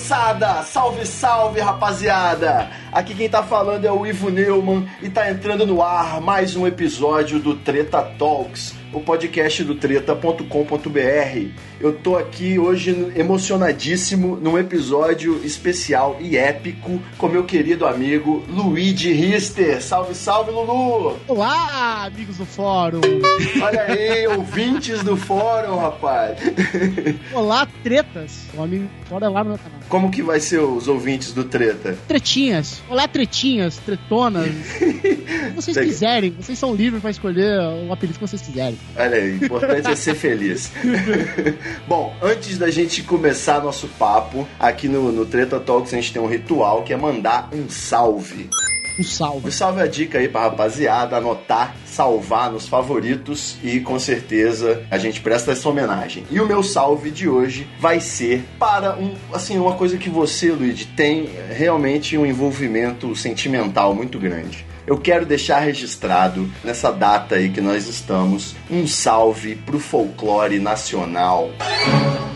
Moçada! Salve, salve, rapaziada! Aqui quem tá falando é o Ivo Neumann e tá entrando no ar mais um episódio do Treta Talks, o podcast do treta.com.br. Eu tô aqui hoje emocionadíssimo num episódio especial e épico com meu querido amigo Luigi Rister. Salve, salve, Lulu! Olá, amigos do fórum! Olha aí, ouvintes do fórum, rapaz! Olá, tretas! O amigo é lá no meu canal. Como que vai ser os ouvintes do Treta? Tretinhas! Olá, tretinhas, tretonas! vocês quiserem, vocês são livres pra escolher o apelido que vocês quiserem. Olha aí, o importante é ser feliz. Bom, antes da gente começar nosso papo, aqui no, no Treta Talks a gente tem um ritual que é mandar um salve. Um salve. O salve é a dica aí pra rapaziada anotar, salvar nos favoritos e com certeza a gente presta essa homenagem. E o meu salve de hoje vai ser para um, assim, uma coisa que você, Luigi, tem realmente um envolvimento sentimental muito grande. Eu quero deixar registrado nessa data aí que nós estamos um salve pro folclore nacional.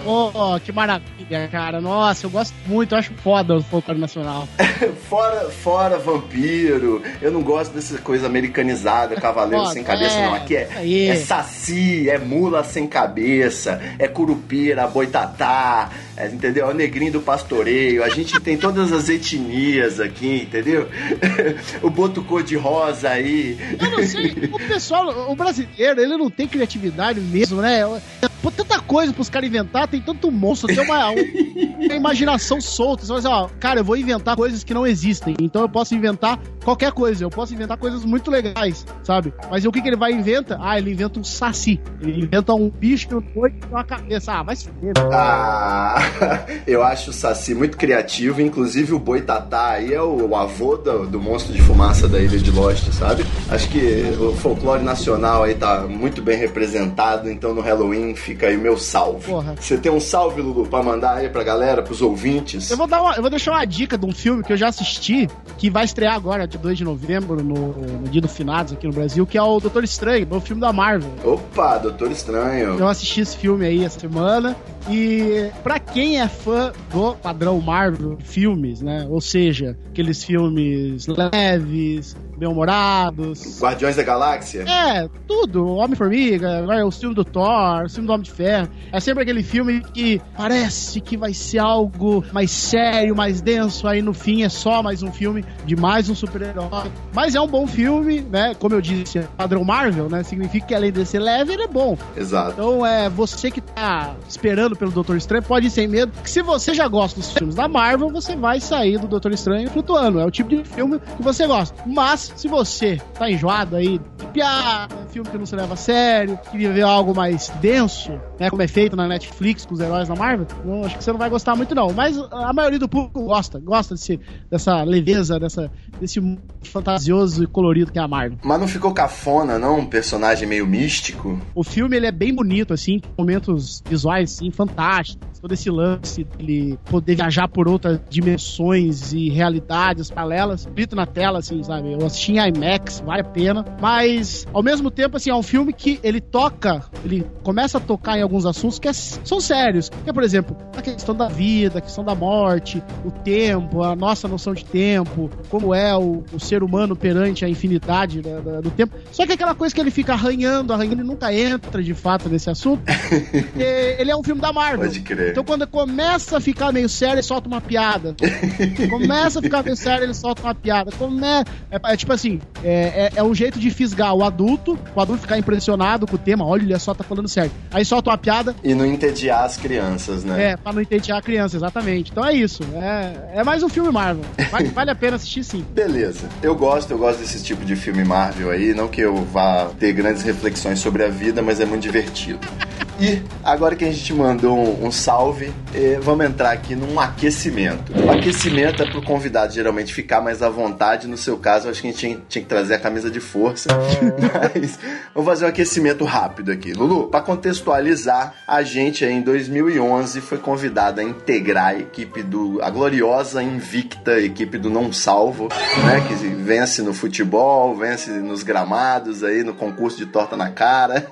Oh, que maravilha, cara. Nossa, eu gosto muito, eu acho foda o folclore nacional. Fora, fora vampiro, eu não gosto dessa coisa americanizada, cavaleiro sem cabeça, é, não. Aqui é, aí. é saci, é mula sem cabeça, é curupira, boitatá, entendeu? É o negrinho do pastoreio. A gente tem todas as etnias aqui, entendeu? o boto cor-de-rosa aí. Eu não sei, o pessoal, o brasileiro, ele não tem criatividade mesmo, né? Pô, tanta coisa pros caras inventar, tem tanto monstro, tem uma, uma imaginação solta. Você fala assim, ó, cara, eu vou inventar coisas que não existem. Então eu posso inventar qualquer coisa. Eu posso inventar coisas muito legais, sabe? Mas o que, que ele vai e inventa? Ah, ele inventa um saci. Ele inventa um bicho que não tem uma cabeça. Ah, vai se fuder. Ah, eu acho o Saci muito criativo, inclusive o Boitatá aí é o, o avô do, do monstro de fumaça da Ilha de Lost, sabe? Acho que o folclore nacional aí tá muito bem representado, então no Halloween fica aí o meu salve. Porra. Você tem um salve, Lulu, pra mandar aí pra galera, pros ouvintes? Eu vou, dar uma- eu vou deixar uma dica de um filme que eu já assisti, que vai estrear agora, de 2 de novembro, no, no dia do Finados aqui no Brasil, que é o Doutor Estranho, o filme da Marvel. Opa, Doutor Estranho. Eu assisti esse filme aí essa semana. E pra quem é fã do padrão Marvel filmes, né? Ou seja, aqueles filmes leves, bem-humorados. Guardiões da Galáxia? É, tudo. Homem-Formiga, agora o filme do Thor, o filme do Homem de Ferro. É sempre aquele filme que parece que vai ser algo mais sério, mais denso. Aí no fim é só mais um filme de mais um super-herói. Mas é um bom filme, né? Como eu disse, é padrão Marvel, né? Significa que além de ser leve, ele é bom. Exato. Então, é você que tá esperando pelo Doutor Estranho, pode ir sem medo. Que se você já gosta dos filmes da Marvel, você vai sair do Doutor Estranho flutuando. É o tipo de filme que você gosta. Mas, se você tá enjoado aí de piada, filme que não se leva a sério, que vive algo mais denso, né? Como é feito na Netflix com os heróis da Marvel, não, acho que você não vai gostar muito, não. Mas a maioria do público gosta. Gosta desse, dessa leveza, dessa, desse mundo fantasioso e colorido que é a Marvel. Mas não ficou cafona, não? Um personagem meio místico? O filme ele é bem bonito, assim, com momentos visuais assim, fantásticos. Todo esse lance dele poder viajar por outras dimensões e realidades paralelas, bonito na tela, assim, sabe? Eu assisti em IMAX, vale a pena. Mas, ao mesmo tempo, assim, é um filme que ele toca, ele começa a tocar em alguns assuntos que é- são sérios. Que é, por exemplo, a questão da vida, a questão da morte, o tempo, a nossa noção de tempo, como é o, o ser humano perante a infinidade da- da- do tempo. Só que aquela coisa que ele fica arranhando, arranhando e nunca entra de fato nesse assunto. ele é um filme da Marvel. Pode crer. Então quando começa a ficar meio sério, ele solta uma piada. começa a ficar meio sério, ele solta uma piada. Come... É, é tipo assim, é, é- é um jeito de fisgar o adulto, o adulto ficar impressionado com o tema, olha só, tá falando sério. Aí solta uma piada, E não entediar as crianças, né? é, pra não entediar a criança, exatamente. Então é isso. É, é mais um filme Marvel. Vale, vale a pena assistir sim. Beleza. Eu gosto, eu gosto desse tipo de filme Marvel aí. Não que eu vá ter grandes reflexões sobre a vida, mas é muito divertido. E agora que a gente mandou um, um salve, eh, vamos entrar aqui num aquecimento. O aquecimento é pro convidado geralmente ficar mais à vontade. No seu caso, eu acho que a gente tinha, tinha que trazer a camisa de força. Mas vamos fazer um aquecimento rápido aqui. Lulu, para contextualizar, a gente em 2011 foi convidado a integrar a equipe do. a gloriosa, invicta equipe do Não Salvo, né? Que vence no futebol, vence nos gramados aí, no concurso de torta na cara.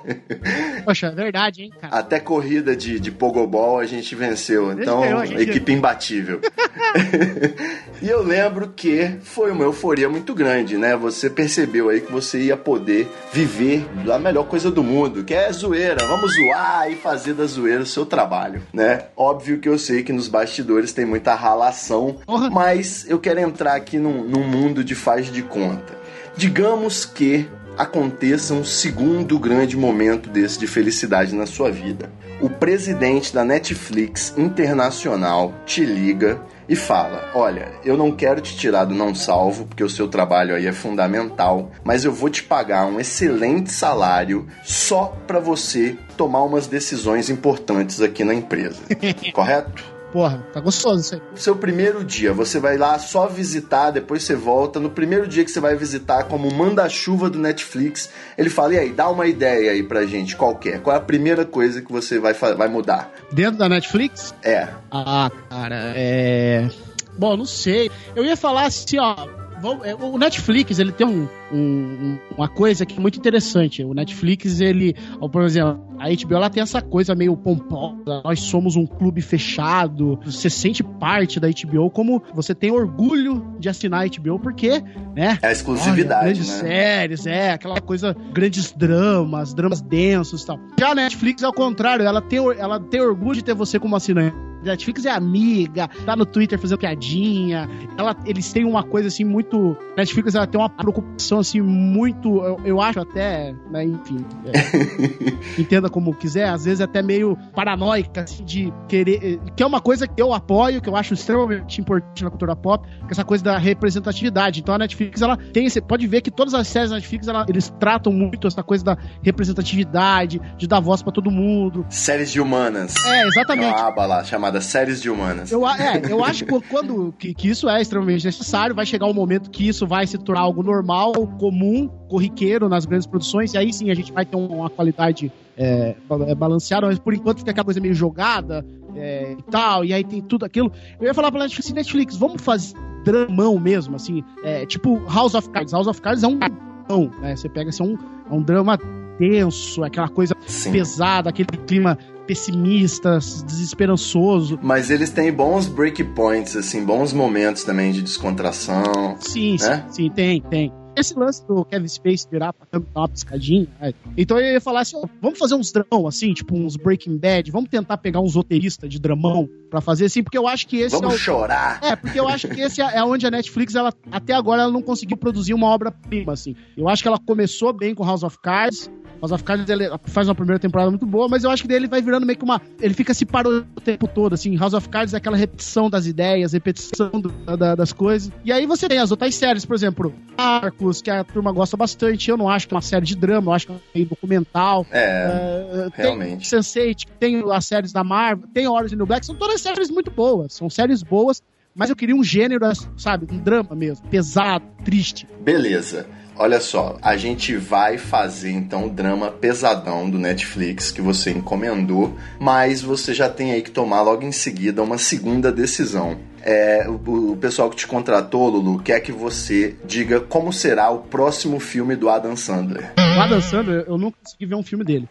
Poxa, é verdade, hein, cara? Até corrida de, de pogobol a gente venceu. Então, ganhou, gente equipe imbatível. e eu lembro que foi uma euforia muito grande, né? Você percebeu aí que você ia poder viver a melhor coisa do mundo, que é zoeira. Vamos zoar e fazer da zoeira o seu trabalho, né? Óbvio que eu sei que nos bastidores tem muita ralação, mas eu quero entrar aqui num, num mundo de faz de conta. Digamos que aconteça um segundo grande momento desse de felicidade na sua vida. O presidente da Netflix Internacional te liga e fala: Olha, eu não quero te tirar do não salvo, porque o seu trabalho aí é fundamental, mas eu vou te pagar um excelente salário só para você tomar umas decisões importantes aqui na empresa. Correto? Porra, tá gostoso isso aí. Seu primeiro dia, você vai lá só visitar, depois você volta. No primeiro dia que você vai visitar, como manda-chuva do Netflix, ele fala: e aí, dá uma ideia aí pra gente, qualquer. Qual é a primeira coisa que você vai, vai mudar? Dentro da Netflix? É. Ah, cara, é. Bom, não sei. Eu ia falar assim, ó. É, O Netflix, ele tem um, um- uma coisa que é muito interessante. O Netflix, ele, por exemplo, a HBO ela tem essa coisa meio pomposa. Nós somos um clube fechado. Você sente parte da HBO como você tem orgulho de assinar a HBO, porque, né? É a exclusividade, Olha, grandes né? séries, é, aquela coisa, grandes dramas, dramas densos e tal. Já a Netflix, ao contrário, ela tem, ela tem orgulho de ter você como assinante. Netflix é amiga, tá no Twitter fazendo piadinha. Ela, eles têm uma coisa assim muito. Netflix ela tem uma preocupação assim muito. Eu, eu acho até, né, enfim. é, entenda como quiser, às vezes até meio paranoica, assim, de querer. Que é uma coisa que eu apoio, que eu acho extremamente importante na cultura pop, que é essa coisa da representatividade. Então a Netflix, ela tem esse. Pode ver que todas as séries da Netflix, ela- eles tratam muito essa coisa da representatividade, de dar voz pra todo mundo. Séries de humanas. É, Tem exatamente. uma aba lá chamada Séries de Humanas. Eu, é, eu acho que quando que, que isso é extremamente necessário, vai chegar um momento que isso vai se tornar algo normal, comum, corriqueiro nas grandes produções, e aí sim a gente vai ter um- uma qualidade é, é, balanceada, mas por enquanto fica aquela coisa meio jogada é, e tal, e aí tem tudo aquilo. Eu ia falar pra Netflix, assim, Netflix, vamos fazer dramão mesmo, assim, é, tipo House of Cards. House of Cards é um dramão, né? Você pega assim, é um, é um drama denso, é aquela coisa Sim. pesada, aquele clima pessimista, desesperançoso. Mas eles têm bons breakpoints, assim, bons momentos também de descontração. Sim, sim, né? sim, tem, tem. Esse lance do Kevin Space virar pra câmera dar uma piscadinha. né? Então eu ia falar assim: ó, vamos fazer uns dramão assim, tipo uns Breaking Bad, vamos tentar pegar uns roteiristas de dramão pra fazer assim, porque eu acho que esse Vamos é o. chorar. É, porque eu acho que esse é é onde a Netflix, ela, até agora, ela não conseguiu produzir uma obra-prima, assim. Eu acho que ela começou bem com House of Cards. House of Cards ele faz uma primeira temporada muito boa, mas eu acho que daí ele vai virando meio que uma. Ele fica se parando o tempo todo, assim. House of Cards é aquela repetição das ideias, repetição do- da- das coisas. E aí você tem as outras séries, por exemplo, Arcos, que a turma gosta bastante. Eu não acho que é uma série de drama, eu acho que é meio documental. É, É, realmente. Tem Sense8, tem as séries da Marvel, tem Orange and the Black, são todas séries muito boas, são séries boas, mas eu queria um gênero, sabe, um drama mesmo, pesado, triste. beleza. Olha só, a gente vai fazer então o drama pesadão do Netflix que você encomendou, mas você já tem aí que tomar logo em seguida uma segunda decisão. É, o, o pessoal que te contratou, Lulu, quer que você diga como será o próximo filme do Adam Sandler. O Adam Sandler, eu nunca consegui ver um filme dele.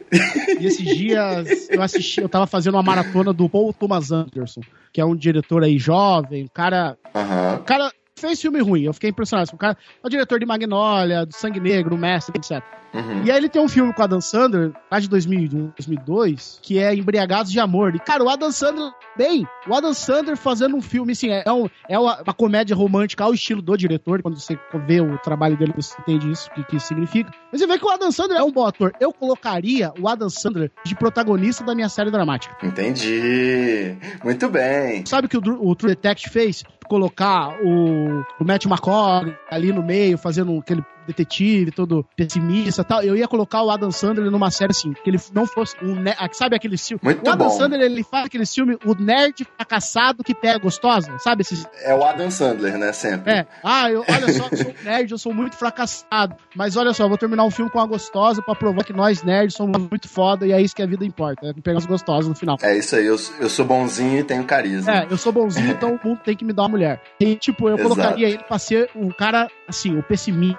E esses dias eu assisti, eu tava fazendo uma maratona do Paul Thomas Anderson, que é um diretor aí jovem, um cara Aham. O cara fez filme ruim, eu fiquei impressionado. O cara é o diretor de Magnolia, do Sangue Negro, Mestre, etc. Uhum. E aí ele tem um filme com o Adam Sandler, lá de 2001, 2002, que é Embriagados de Amor. E, cara, o Adam Sandler, bem, o Adam Sandler fazendo um filme, assim, é, um- é uma, uma comédia romântica ao estilo do diretor. Quando você vê o trabalho dele, você entende isso, o que, que isso significa. Mas você vê que o Adam Sandler é um bom ator. Eu colocaria o Adam Sandler de protagonista da minha série dramática. Entendi. Muito bem. Sabe o que o, o True Detective fez? Colocar o, o Matt McCoy ali no meio, fazendo aquele detetive, todo pessimista e tal. Eu ia colocar o Adam Sandler numa série assim, que ele não fosse um. ne- Sabe aquele filme? Muito o Adam bom. Sandler, ele faz aquele filme, o nerd fracassado que pega gostosa, sabe? Esses É o Adam Sandler, né? Sempre. é, ah, eu, olha só, eu sou um nerd, eu sou muito fracassado. Mas olha só, eu vou terminar um filme com uma gostosa pra provar que nós nerds somos muito foda e é isso que a vida importa, é pegar as gostosas no final. É isso aí, eu, eu sou bonzinho e tenho carisma. É, eu sou bonzinho, então o mundo tem que me dar uma mulher. E, tipo, eu Exato. colocaria ele pra ser um cara, assim, o pessimista,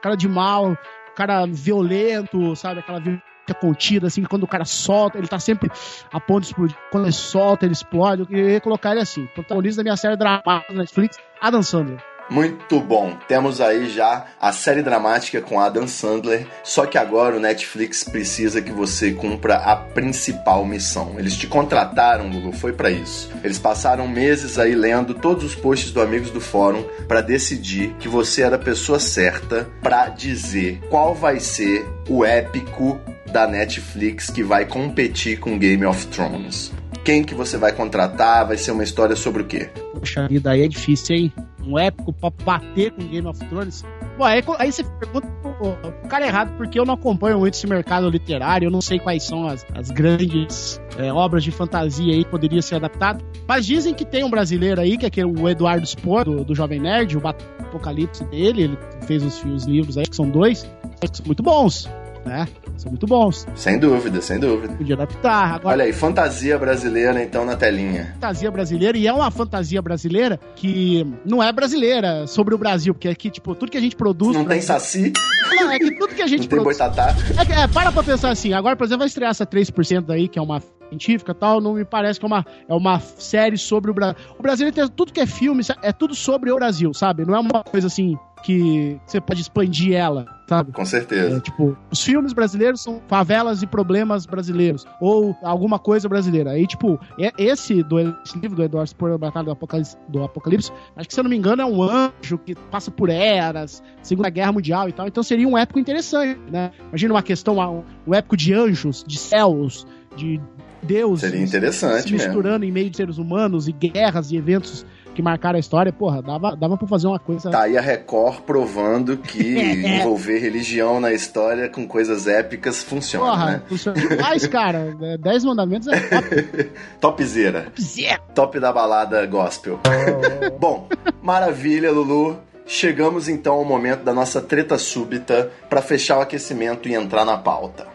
cara de mal, cara violento, sabe? Aquela violência contida, assim, quando o cara solta, ele tá sempre a ponto de explodir. Quando ele solta, ele explode. Eu queria colocar ele assim. Protagonista da minha série dramática na Netflix, Adam Sandler. Muito bom. Temos aí já a série dramática com Adam Sandler, só que agora o Netflix precisa que você cumpra a principal missão. Eles te contrataram, Lulu, foi pra isso. Eles passaram meses aí lendo todos os posts do Amigos do Fórum pra decidir que você era a pessoa certa pra dizer qual vai ser o épico da Netflix que vai competir com Game of Thrones. Quem que você vai contratar? Vai ser uma história sobre o quê? Poxa vida, aí é difícil, hein? Um épico pra bater com Game of Thrones. Bom, aí, aí você pergunta pro cara errado, porque eu não acompanho muito esse mercado literário, eu não sei quais são as, as grandes é, obras de fantasia aí que poderia ser adaptado. Mas dizem que tem um brasileiro aí, que é aquele, o Eduardo Spor, do, do Jovem Nerd, o Apocalipse dele, ele fez os, os livros aí, que são dois, que são muito bons, né? São muito bons. Sem dúvida, sem dúvida. Podia adaptar. Agora, Olha aí, fantasia brasileira então na telinha. fantasia brasileira, e é uma fantasia brasileira que não é brasileira sobre o Brasil, porque aqui, tipo, tudo que a gente produz. Não tem saci, Não, é que tudo que a gente não tem produz. boitatá. É, que- é, para pra pensar assim, agora, por exemplo, vai estrear essa 3% aí, que é uma científica e tal, não me parece que é uma, é uma série sobre o Brasil. O Brasil, tem tudo que é filme, é tudo sobre o Brasil, sabe? Não é uma coisa assim que você pode expandir ela, sabe? Com É, certeza. tipo, os filmes brasileiros são favelas e problemas brasileiros, ou alguma coisa brasileira. Aí, tipo, é- esse, do, esse livro do Eduardo Spor, A Batalha do Apocalipse, do Apocalipse, acho que, se eu não me engano, é um anjo que passa por eras, Segunda Guerra Mundial e tal. Então seria um épico interessante, né? Imagina uma questão, um, um épico de anjos, de céus, de deuses. Seria interessante se mesmo. misturando em meio de seres humanos e guerras e eventos que marcaram a história. Porra, dava, dava pra fazer uma coisa. Tá aí a Record provando que É. envolver religião na história com coisas épicas funciona, Porra, né? funciona demais, cara. É, Dez mandamentos é top. Topzera. Zé. Top da balada gospel. Bom, maravilha, Lulu. Chegamos então ao momento da nossa treta súbita para fechar o aquecimento e entrar na pauta.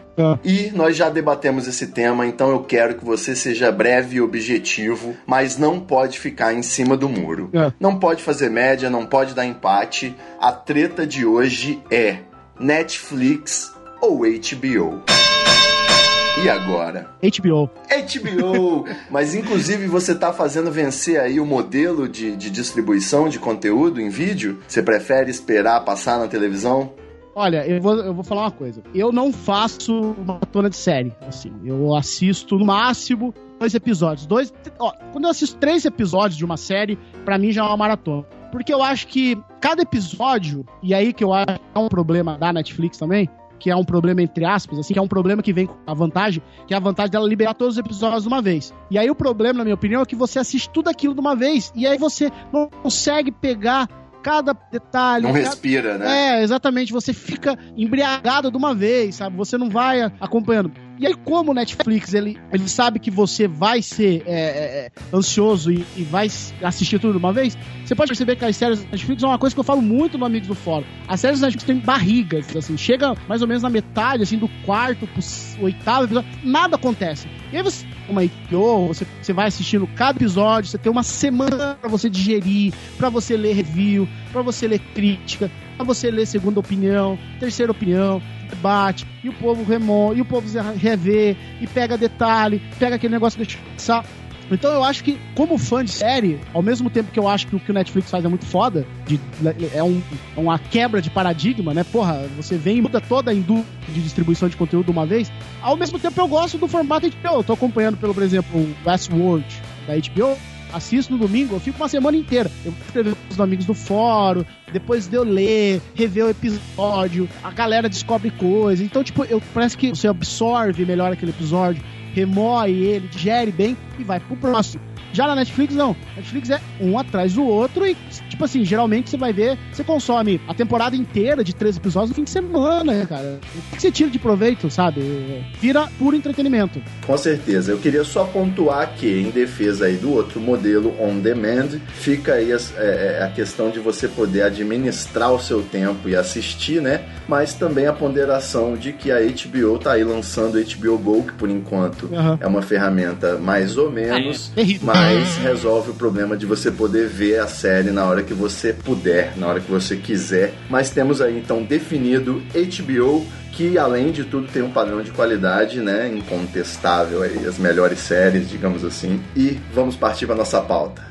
E nós já debatemos esse tema, então eu quero que você seja breve e objetivo, mas não pode ficar em cima do muro. É. Não pode fazer média, não pode dar empate. A treta de hoje é Netflix ou HBO. E agora? HBO. HBO! Mas inclusive você tá fazendo vencer aí o modelo de, de distribuição de conteúdo em vídeo? Você prefere esperar passar na televisão? Olha, eu vou, eu vou falar uma coisa. Eu não faço maratona de série. Assim, eu assisto no máximo dois episódios. Dois. Ó, quando eu assisto três episódios de uma série, pra mim já é uma maratona. Porque eu acho que cada episódio, e aí que eu acho que é um problema da Netflix também, que é um problema entre aspas, assim, que é um problema que vem com a vantagem, que é a vantagem dela liberar todos os episódios de uma vez. E aí o problema, na minha opinião, é que você assiste tudo aquilo de uma vez, e aí você não consegue pegar cada detalhe. Não cada- respira, né? é, exatamente. Você fica embriagado de uma vez, sabe? Você não vai acompanhando. E aí, como o Netflix, ele, ele sabe que você vai ser é, é, é, ansioso e, e vai assistir tudo de uma vez, você pode perceber que as séries da Netflix é uma coisa que eu falo muito no Amigos do Fórum. As séries da Netflix têm barrigas, assim, chega mais ou menos na metade, assim, do quarto pro oitavo episódio, nada acontece. E aí você, uma HBO, você, você vai assistindo cada episódio, você tem uma semana pra você digerir, pra você ler review, pra você ler crítica, pra você ler segunda opinião, terceira opinião, debate, e o povo remon, e o povo revê, e pega detalhe, pega aquele negócio que deixa. Então eu acho que, como fã de série, ao mesmo tempo que eu acho que o que o Netflix faz é muito foda, de- é, um- é uma quebra de paradigma, né? Porra, você vem e muda toda a indústria de distribuição de conteúdo de uma vez. Ao mesmo tempo eu gosto do formato HBO. Eu tô acompanhando, pelo por exemplo, o Westworld da HBO. Assisto no domingo, eu fico uma semana inteira. Eu vou escrever com os amigos do fórum, depois de eu ler, rever o episódio, a galera descobre coisas. Então, tipo, eu, parece que você absorve melhor aquele episódio, remoe ele, digere bem e vai pro próximo. Já na Netflix, não. Netflix é um atrás do outro e, tipo assim, geralmente você vai ver, você consome a temporada inteira de três episódios no fim de semana, né, cara? O que você tira de proveito, sabe? Vira puro entretenimento. Com certeza. Eu queria só pontuar que, em defesa aí do outro modelo on demand, fica aí a, é, é, a questão de você poder administrar o seu tempo e assistir, né? Mas também a ponderação de que a HBO tá aí lançando o HBO Go, que por enquanto Aham. é uma ferramenta mais ou menos, É, terrível. mas resolve o problema de você poder ver a série na hora que você puder, na hora que você quiser. Mas temos aí então definido HBO que além de tudo tem um padrão de qualidade, né, incontestável aí, as melhores séries, digamos assim. E vamos partir para nossa pauta.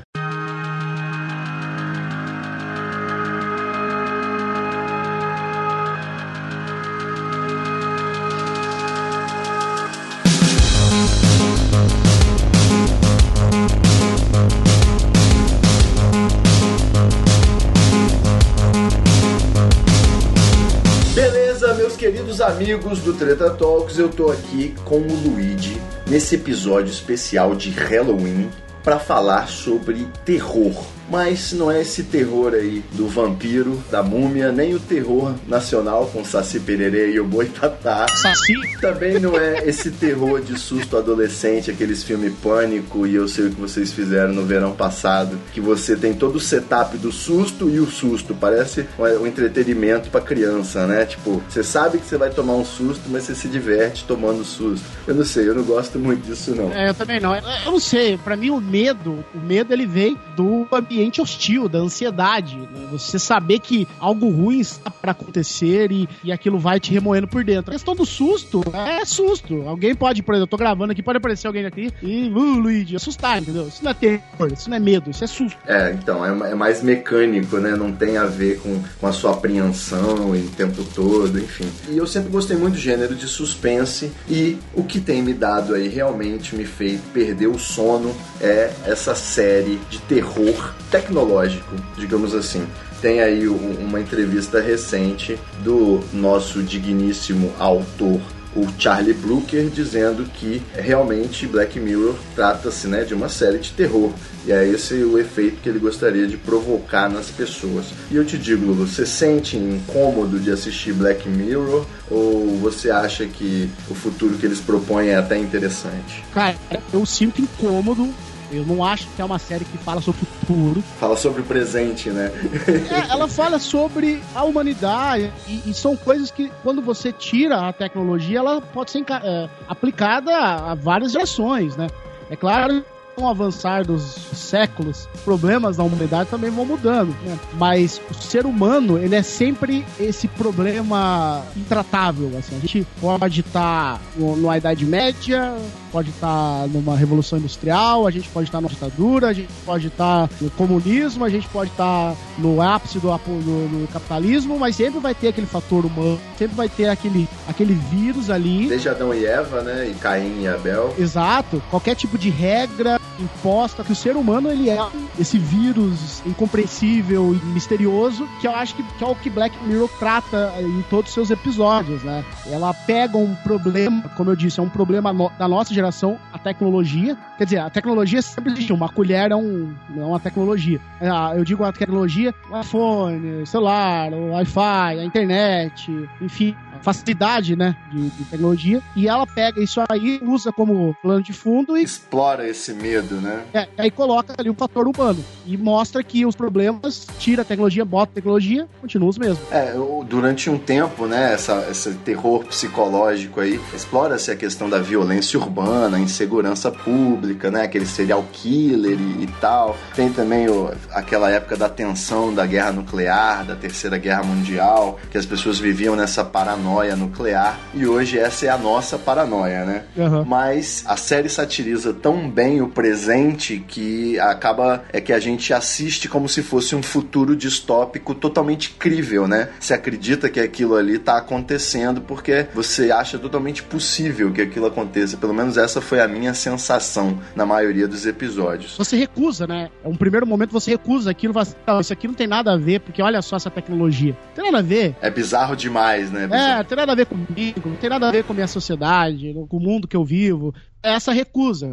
Amigos do Treta Talks, eu tô aqui com o Luigi nesse episódio especial de Halloween para falar sobre terror. Mas não é esse terror aí do vampiro, da múmia, nem o terror nacional com Saci Pererê e o Boitatá. Saci. Também não é esse terror de susto adolescente, aqueles filmes Pânico e eu sei o que vocês fizeram no verão passado, que você tem todo o setup do susto e o susto, parece um entretenimento pra criança, né? Tipo, você sabe que você vai tomar um susto, mas você se diverte tomando susto. Eu não sei, eu não gosto muito disso não. É, eu também não. Eu não sei, pra mim o medo, o medo ele vem do ambiente hostil, da ansiedade. né? Você saber que algo ruim está pra acontecer e, e aquilo vai te remoendo por dentro. A questão do susto é susto. Alguém pode, por exemplo, eu tô gravando aqui, pode aparecer alguém aqui e, uh, Luigi, assustar, entendeu? Isso não é terror, isso não é medo, isso é susto. É, então, é, é mais mecânico, né? Não tem a ver com, com a sua apreensão e o tempo todo, enfim. E eu sempre gostei muito do gênero de suspense e o que tem me dado aí realmente me fez perder o sono é essa série de terror tecnológico, digamos assim. Tem aí um- uma entrevista recente do nosso digníssimo autor o Charlie Brooker dizendo que realmente Black Mirror trata-se né, de uma série de terror. E é esse o efeito que ele gostaria de provocar nas pessoas. E eu te digo, você sente incômodo de assistir Black Mirror ou você acha que o futuro que eles propõem é até interessante? Cara, eu sinto incômodo. Eu não acho que é uma série que fala sobre o futuro. Fala sobre o presente, né? É, ela fala sobre a humanidade e, e são coisas que, quando você tira a tecnologia, ela pode ser é, aplicada a, a várias gerações, né? É claro, com o avançar dos séculos, problemas da humanidade também vão mudando, né? Mas o ser humano, ele é sempre esse problema intratável, assim. A gente pode estar numa Idade Média, pode estar numa Revolução Industrial, a gente pode estar numa ditadura, a gente pode estar no comunismo, a gente pode estar no ápice do, do- do capitalismo, mas sempre vai ter aquele fator humano, sempre vai ter aquele, aquele vírus ali. Desde Adão e Eva, né? E Caim e Abel. Exato, qualquer tipo de regra imposta que o ser humano ele é esse vírus incompreensível e misterioso que eu acho que, que é o que Black Mirror trata em todos os seus episódios, né? Ela pega um problema, como eu disse, é um problema no- da nossa geração, a tecnologia. Quer dizer, a tecnologia sempre existiu. Uma colher é, um, é uma tecnologia. Ah, Eu digo a tecnologia, o iPhone, o celular, o Wi-Fi, a internet, enfim, a facilidade, né, de, de tecnologia. E ela pega isso aí, usa como plano de fundo e Explora esse medo, né? é, aí coloca ali o fator humano e mostra que os problemas, tira a tecnologia, bota a tecnologia, continuam os mesmos. É, durante um tempo, né, essa, esse terror psicológico aí, explora-se a questão da violência urbana, insegurança pública, né, aquele serial killer e, e tal. Tem também o- aquela época da tensão da guerra nuclear, da terceira guerra mundial, que as pessoas viviam nessa paranoia nuclear e hoje essa é a nossa paranoia, né? Aham. Mas a série satiriza tão bem o presente que acaba é que a gente assiste como se fosse um futuro distópico totalmente crível, né? Você acredita que aquilo ali tá acontecendo porque você acha totalmente possível que aquilo aconteça. Pelo menos essa foi a minha sensação na maioria dos episódios. Você recusa, né? É um primeiro momento você recusa aquilo, fala assim, "Não, isso aqui não tem nada a ver, porque olha só essa tecnologia. Não tem nada a ver. É bizarro demais, né? É, Bizarro. não tem nada a ver comigo, não tem nada a ver com a minha sociedade, com o mundo que eu vivo. Essa recusa.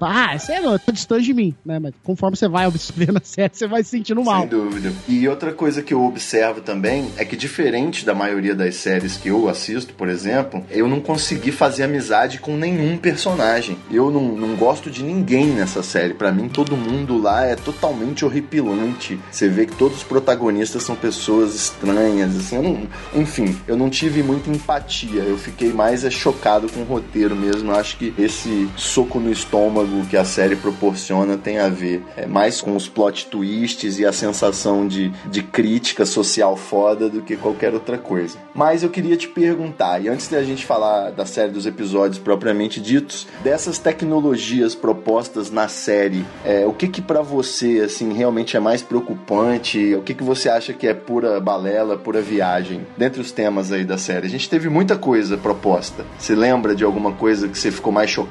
Ah, essa é tá distante de mim, né? Mas conforme você vai observando a série, você vai se sentindo mal. Sem dúvida. E outra coisa que eu observo também é que, diferente da maioria das séries que eu assisto, por exemplo, eu não consegui fazer amizade com nenhum personagem. Eu não, não gosto de ninguém nessa série. Para mim, todo mundo lá é totalmente horripilante. Você vê que todos os protagonistas são pessoas estranhas, assim. Eu não, enfim, eu não tive muita empatia. Eu fiquei mais é, chocado com o roteiro mesmo. Eu acho que esse soco no estômago que a série proporciona tem a ver é, mais com os plot twists e a sensação de, de crítica social foda do que qualquer outra coisa. Mas eu queria te perguntar, e antes da gente falar da série dos episódios propriamente ditos, dessas tecnologias propostas na série, é, o que que para você assim realmente é mais preocupante? O que que você acha que é pura balela, pura viagem? Dentre os temas aí da série, a gente teve muita coisa proposta. Você lembra de alguma coisa que você ficou mais chocado?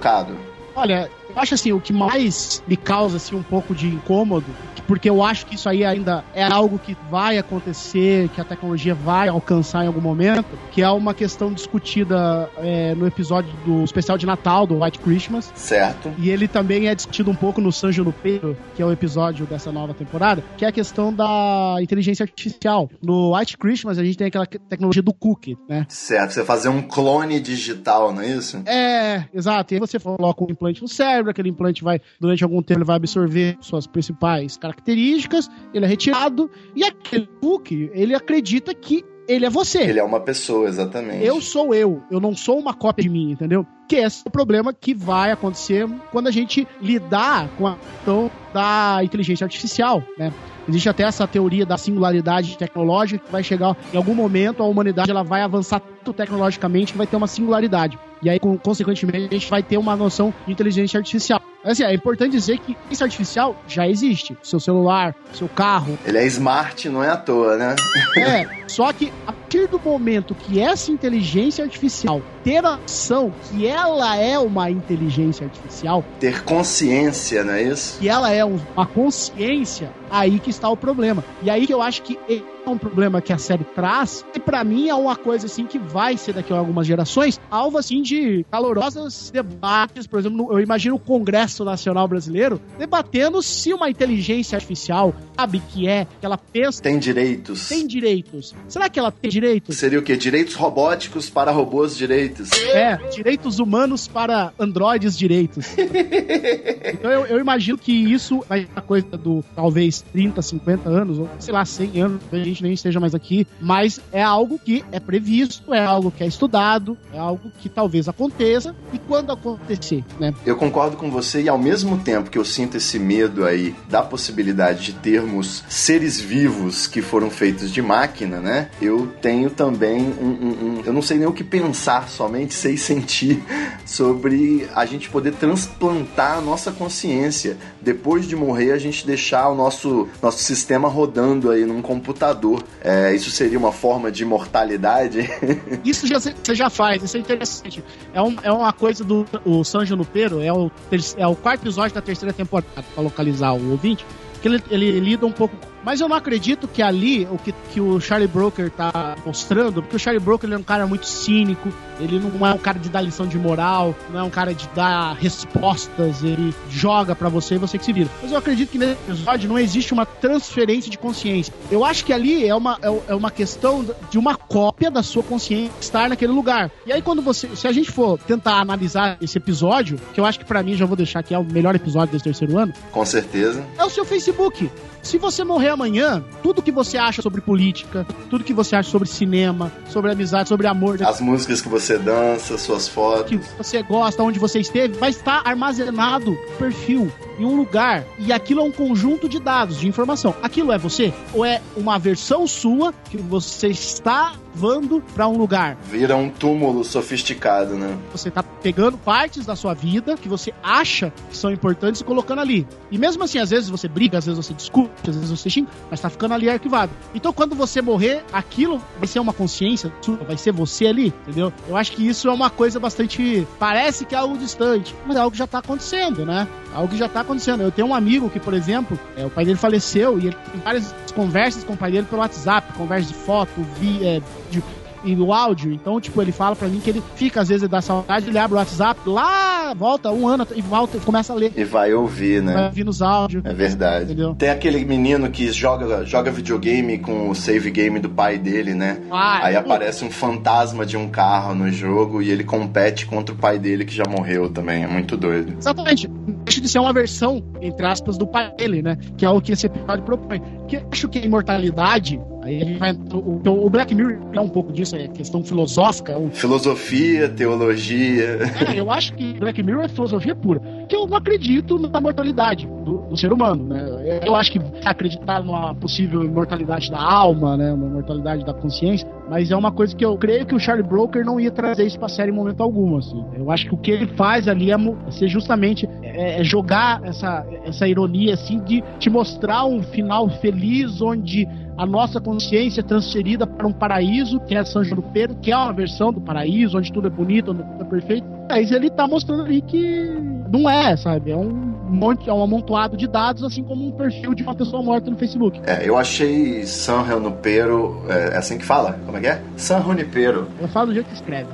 Olha, eu acho assim, o que mais me causa assim, um pouco de incômodo, porque eu acho que isso aí ainda é algo que vai acontecer, que a tecnologia vai alcançar em algum momento, que é uma questão discutida é, no episódio do especial de Natal, do White Christmas. Certo. E ele também é discutido um pouco no Sanjo no Peito, que é o episódio dessa nova temporada, que é a questão da inteligência artificial. No White Christmas a gente tem aquela tecnologia do cookie, né? Certo, você fazer um clone digital, não é isso? É, exato. E aí você coloca um implante no cérebro, aquele implante vai, durante algum tempo, ele vai absorver suas principais características, ele é retirado, e aquele cookie, ele acredita que ele é você. Ele é uma pessoa, exatamente. Eu sou eu, eu não sou uma cópia de mim, entendeu? Que esse é o problema que vai acontecer quando a gente lidar com a questão da inteligência artificial, né? Existe até essa teoria da singularidade tecnológica que vai chegar em algum momento a humanidade ela vai avançar tanto tecnologicamente que vai ter uma singularidade. E aí, consequentemente, a gente vai ter uma noção de inteligência artificial. Assim, é importante dizer que inteligência artificial já existe. Seu celular, seu carro. Ele é smart, não é à toa, né? É, só que a partir do momento que essa inteligência artificial ter a noção que ela é uma inteligência artificial. Ter consciência, não é isso? Que ela é uma consciência, aí que está o problema. E aí que eu acho que é um problema que a série traz, e para mim é uma coisa assim que vai ser daqui a algumas gerações, alvo assim de calorosos debates, por exemplo, eu imagino o Congresso Nacional Brasileiro debatendo se uma inteligência artificial sabe que é, que ela pensa... Tem direitos. Tem direitos. Será que ela tem direitos? Seria o quê? Direitos robóticos para robôs direitos. É, direitos humanos para androides direitos. então eu, eu, imagino que isso é uma coisa do talvez 30, 50 anos, ou sei lá, 100 anos, a gente nem esteja mais aqui, mas é algo que é previsto, é algo que é estudado, é algo que talvez aconteça, e quando acontecer, né? Eu concordo com você, e ao mesmo tempo que eu sinto esse medo aí da possibilidade de termos seres vivos que foram feitos de máquina, né? Eu tenho também um, um, um eu não sei nem o que pensar, somente sei sentir sobre a gente poder transplantar a nossa consciência. Depois de morrer, a gente deixar o nosso, nosso sistema rodando aí num computador. É, isso seria uma forma de imortalidade? isso já, você já faz, isso é interessante. É, um, é uma coisa do o Sanjo Nupero, é o, é o quarto episódio da terceira temporada, para localizar o ouvinte, que ele, ele lida um pouco mas eu não acredito que ali, o que, que o Charlie Broker tá mostrando, porque o Charlie Broker ele é um cara muito cínico, ele não é um cara de dar lição de moral, não é um cara de dar respostas, ele joga para você e você que se vira. Mas eu acredito que nesse episódio não existe uma transferência de consciência. Eu acho que ali é uma, é, é uma questão de uma cópia da sua consciência estar naquele lugar. E aí quando você, se a gente for tentar analisar esse episódio, que eu acho que para mim já vou deixar que é o melhor episódio desse terceiro ano. Com certeza. É o seu Facebook. Se você morrer amanhã, tudo que você acha sobre política, tudo que você acha sobre cinema, sobre amizade, sobre amor, as músicas que você dança, suas fotos, que você gosta, onde você esteve, vai estar armazenado no perfil em um lugar e aquilo é um conjunto de dados, de informação. Aquilo é você ou é uma versão sua que você está levando para um lugar? Vira um túmulo sofisticado, né? Você tá pegando partes da sua vida que você acha que são importantes e colocando ali. E mesmo assim, às vezes você briga, às vezes você discute, às vezes você xinga, mas tá ficando ali arquivado. Então, quando você morrer, aquilo vai ser uma consciência sua, vai ser você ali, entendeu? Eu acho que isso é uma coisa bastante. Parece que é algo distante, mas é algo que já tá acontecendo, né? É algo que já tá acontecendo. Eu tenho um amigo que, por exemplo, é, o pai dele faleceu e ele tem várias conversas com o pai dele pelo WhatsApp, conversas de foto, vi, é, vídeo. e o áudio. Então, tipo, ele fala pra mim que ele fica, às vezes, dá saudade, ele abre o WhatsApp, lá, volta um ano e volta e começa a ler. E vai ouvir, né? Vai ouvir nos áudios. É verdade. Entendeu? Tem aquele menino que joga, joga videogame com o save game do pai dele, né? Ah, Aí pô, aparece um fantasma de um carro no jogo e ele compete contra o pai dele que já morreu também. É muito doido. Exatamente. Deixa de ser uma versão, entre aspas, do pai dele, né? Que é o que esse episódio propõe. Que eu acho que a imortalidade. Aí a gente vai. O, o Black Mirror é um pouco disso, é questão filosófica. o- Filosofia, teologia. É, eu acho que Black Mirror é filosofia pura. Que eu não acredito na mortalidade do, do ser humano, né? Eu acho que acreditar numa possível imortalidade da alma, né? Uma imortalidade da consciência, mas é uma coisa que eu creio que o Charlie Broker não ia trazer isso pra série em momento algum, assim. Eu acho que o que ele faz ali é, é ser justamente é, é jogar essa, essa ironia, assim, de te mostrar um final feliz onde a nossa consciência é transferida para um paraíso, que é São Junipero, que é uma versão do paraíso, onde tudo é bonito, onde tudo é perfeito. Mas ele tá mostrando ali que não é, sabe? É um monte, é um amontoado de dados, assim como um perfil de uma pessoa morta no Facebook. É, eu achei San Junipero. É, é assim que fala? Como é que é? San Junipero. Eu falo do jeito que escreve.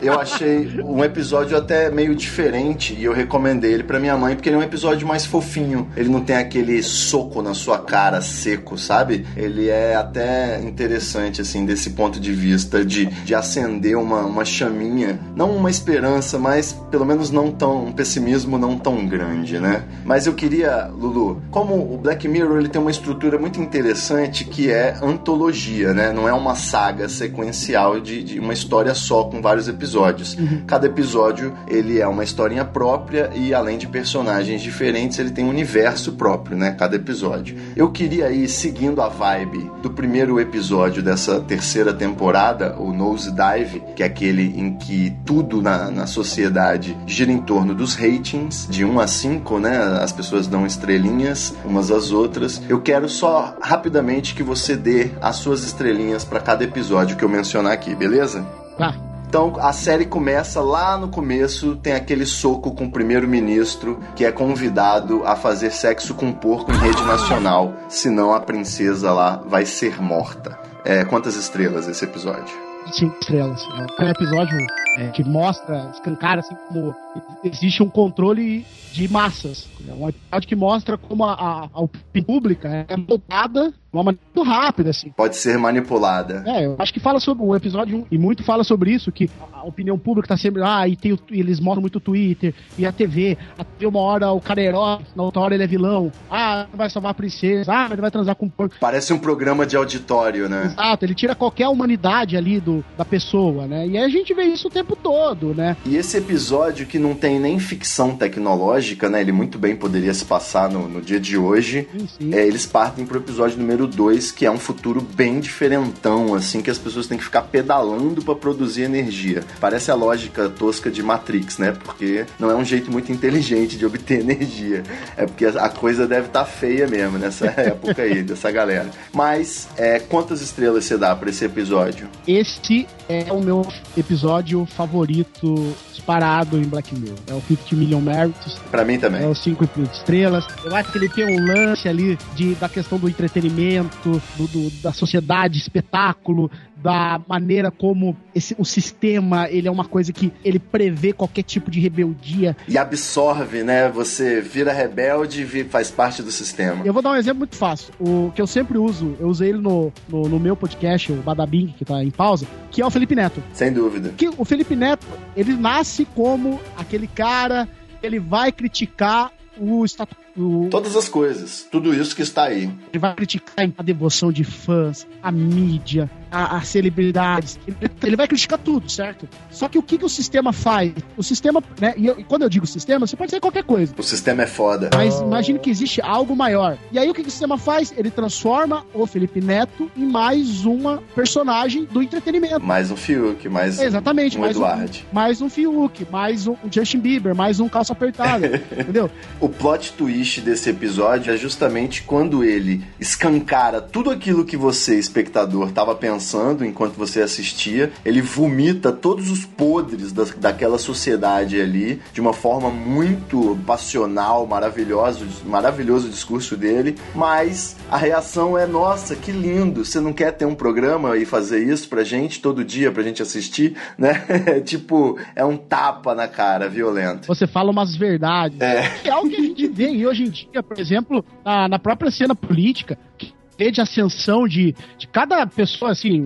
Eu achei um episódio até meio diferente e eu recomendei ele pra minha mãe porque ele é um episódio mais fofinho. Ele não tem aquele soco na sua cara seco, sabe? Ele é até interessante, assim, desse ponto de vista de, de acender uma, uma chaminha. Não uma esperança, mas pelo menos não tão. um pessimismo não tão grande, né? Mas eu queria, Lulu, como o Black Mirror ele tem uma estrutura muito interessante que é antologia, né? Não é uma saga sequencial de, de uma história só com vários episódios. Cada episódio ele é uma historinha própria e além de personagens diferentes ele tem um universo próprio, né? Cada episódio. Eu queria ir seguindo a vibe do primeiro episódio dessa terceira temporada, o Nose Dive, que é aquele em que tudo na, na sociedade gira em torno dos ratings, de 1 a 5, né? As pessoas dão estrelinhas umas às outras. Eu quero só rapidamente que você dê as suas estrelinhas para cada episódio que eu mencionar aqui, beleza? Tá. Então a série começa lá no começo, tem aquele soco com o primeiro-ministro que é convidado a fazer sexo com um porco em rede nacional, senão a princesa lá vai ser morta. É, quantas estrelas esse episódio? Cinco estrelas. É um episódio é, que mostra, escancara assim como existe um controle de massas. É um episódio que mostra como a, a, a opinião pública é moldada de uma maneira muito rápida, assim. Pode ser manipulada. É, eu acho que fala sobre o episódio 1, e muito fala sobre isso, que a opinião pública tá sempre. Ah, e tem o- e eles mostram muito o Twitter e a TV. A TV, uma hora o cara é herói, na outra hora ele é vilão. Ah, vai salvar a princesa. Ah, mas ele vai transar com um porco. Parece um programa de auditório, né? Exato, ele tira qualquer humanidade ali do, da pessoa, né? E aí a gente vê isso o tempo todo, né? E esse episódio que não tem nem ficção tecnológica, né? Ele muito bem poderia se passar no, no dia de hoje. Sim, sim. É, eles partem pro episódio número 2, que é um futuro bem diferentão, assim, que as pessoas têm que ficar pedalando pra produzir energia. Parece a lógica tosca de Matrix, né? Porque não é um jeito muito inteligente de obter energia. É porque a coisa deve estar feia mesmo nessa época aí, dessa galera. Mas, é, quantas estrelas você dá pra esse episódio? Esse é o meu episódio favorito disparado em Black Mirror. É o 50 Million Méritos. Pra mim também. É os cinco estrelas. Eu acho que ele tem um lance ali de, da questão do entretenimento, do, do- da sociedade, espetáculo, da maneira como esse, o sistema ele é uma coisa que ele prevê qualquer tipo de rebeldia. E absorve, né? Você vira rebelde e faz parte do sistema. Eu vou dar um exemplo muito fácil. O que eu sempre uso, eu usei ele no, no, no meu podcast, o Badabing, que tá em pausa, que é o Felipe Neto. Sem dúvida. que o Felipe Neto, ele nasce como aquele cara, ele vai criticar o status o- Todas as coisas. Tudo isso que está aí. ele vai criticar a devoção de fãs, a mídia, a- as celebridades. Ele, vai criticar tudo, certo? Só que o que, que o sistema faz? O sistema, né? E, eu- e quando eu digo sistema, você pode ser qualquer coisa. O sistema é foda. Mas imagine que existe algo maior. E aí o que, que o sistema faz? Ele transforma o Felipe Neto em mais uma personagem do entretenimento. Mais um Fiuk, mais Exatamente, um mais um, Eduardo. mais um Fiuk, mais um Justin Bieber, mais um calça apertada, entendeu? O plot twist desse episódio é justamente quando ele escancara tudo aquilo que você, espectador, estava pensando enquanto você assistia. Ele vomita todos os podres da, daquela sociedade ali de uma forma muito passional, maravilhoso, maravilhoso o discurso dele. Mas a reação é: nossa, que lindo! Você não quer ter um programa e fazer isso pra gente todo dia pra gente assistir, né? tipo, é um tapa na cara violento. Você fala umas verdades. É. É algo que a gente vê aí hoje em dia, por exemplo, na, na própria cena política, que de ascensão de, de cada pessoa, assim,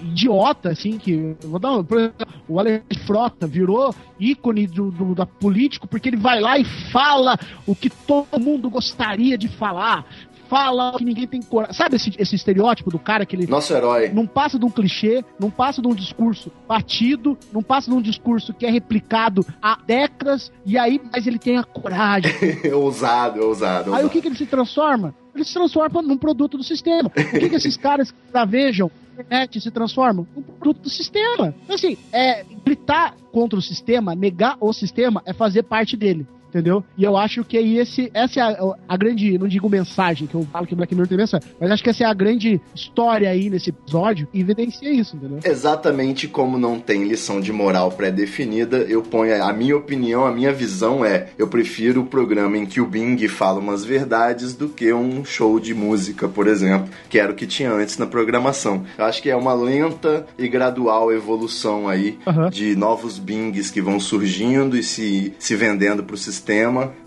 idiota, assim, que. Vou dar um, por exemplo, o Alex Frota virou ícone do, do, da político porque ele vai lá e fala o que todo mundo gostaria de falar. Fala que ninguém tem coragem. Sabe esse, esse estereótipo do cara que ele Nosso herói. não passa de um clichê, não passa de um discurso batido, não passa de um discurso que é replicado há décadas, e aí, mas ele tem a coragem. ousado, ousado. Aí ousado. o que, que ele se transforma? Ele se transforma num produto do sistema. O que, que esses caras que vejam internet se transformam? Num produto do sistema. Então, assim, é, gritar contra o sistema, negar o sistema, é fazer parte dele. Entendeu? E eu acho que aí esse, essa é a, a grande, não digo mensagem, que eu falo que Black Mirror tem mensagem, mas acho que essa é a grande história aí nesse episódio e evidencia isso, entendeu? Exatamente como não tem lição de moral pré-definida, eu ponho a minha opinião, a minha visão é: eu prefiro o programa em que o Bing fala umas verdades do que um show de música, por exemplo, que era o que tinha antes na programação. Eu acho que é uma lenta e gradual evolução aí Aham. de novos Bings que vão surgindo e se, se vendendo pro sistema.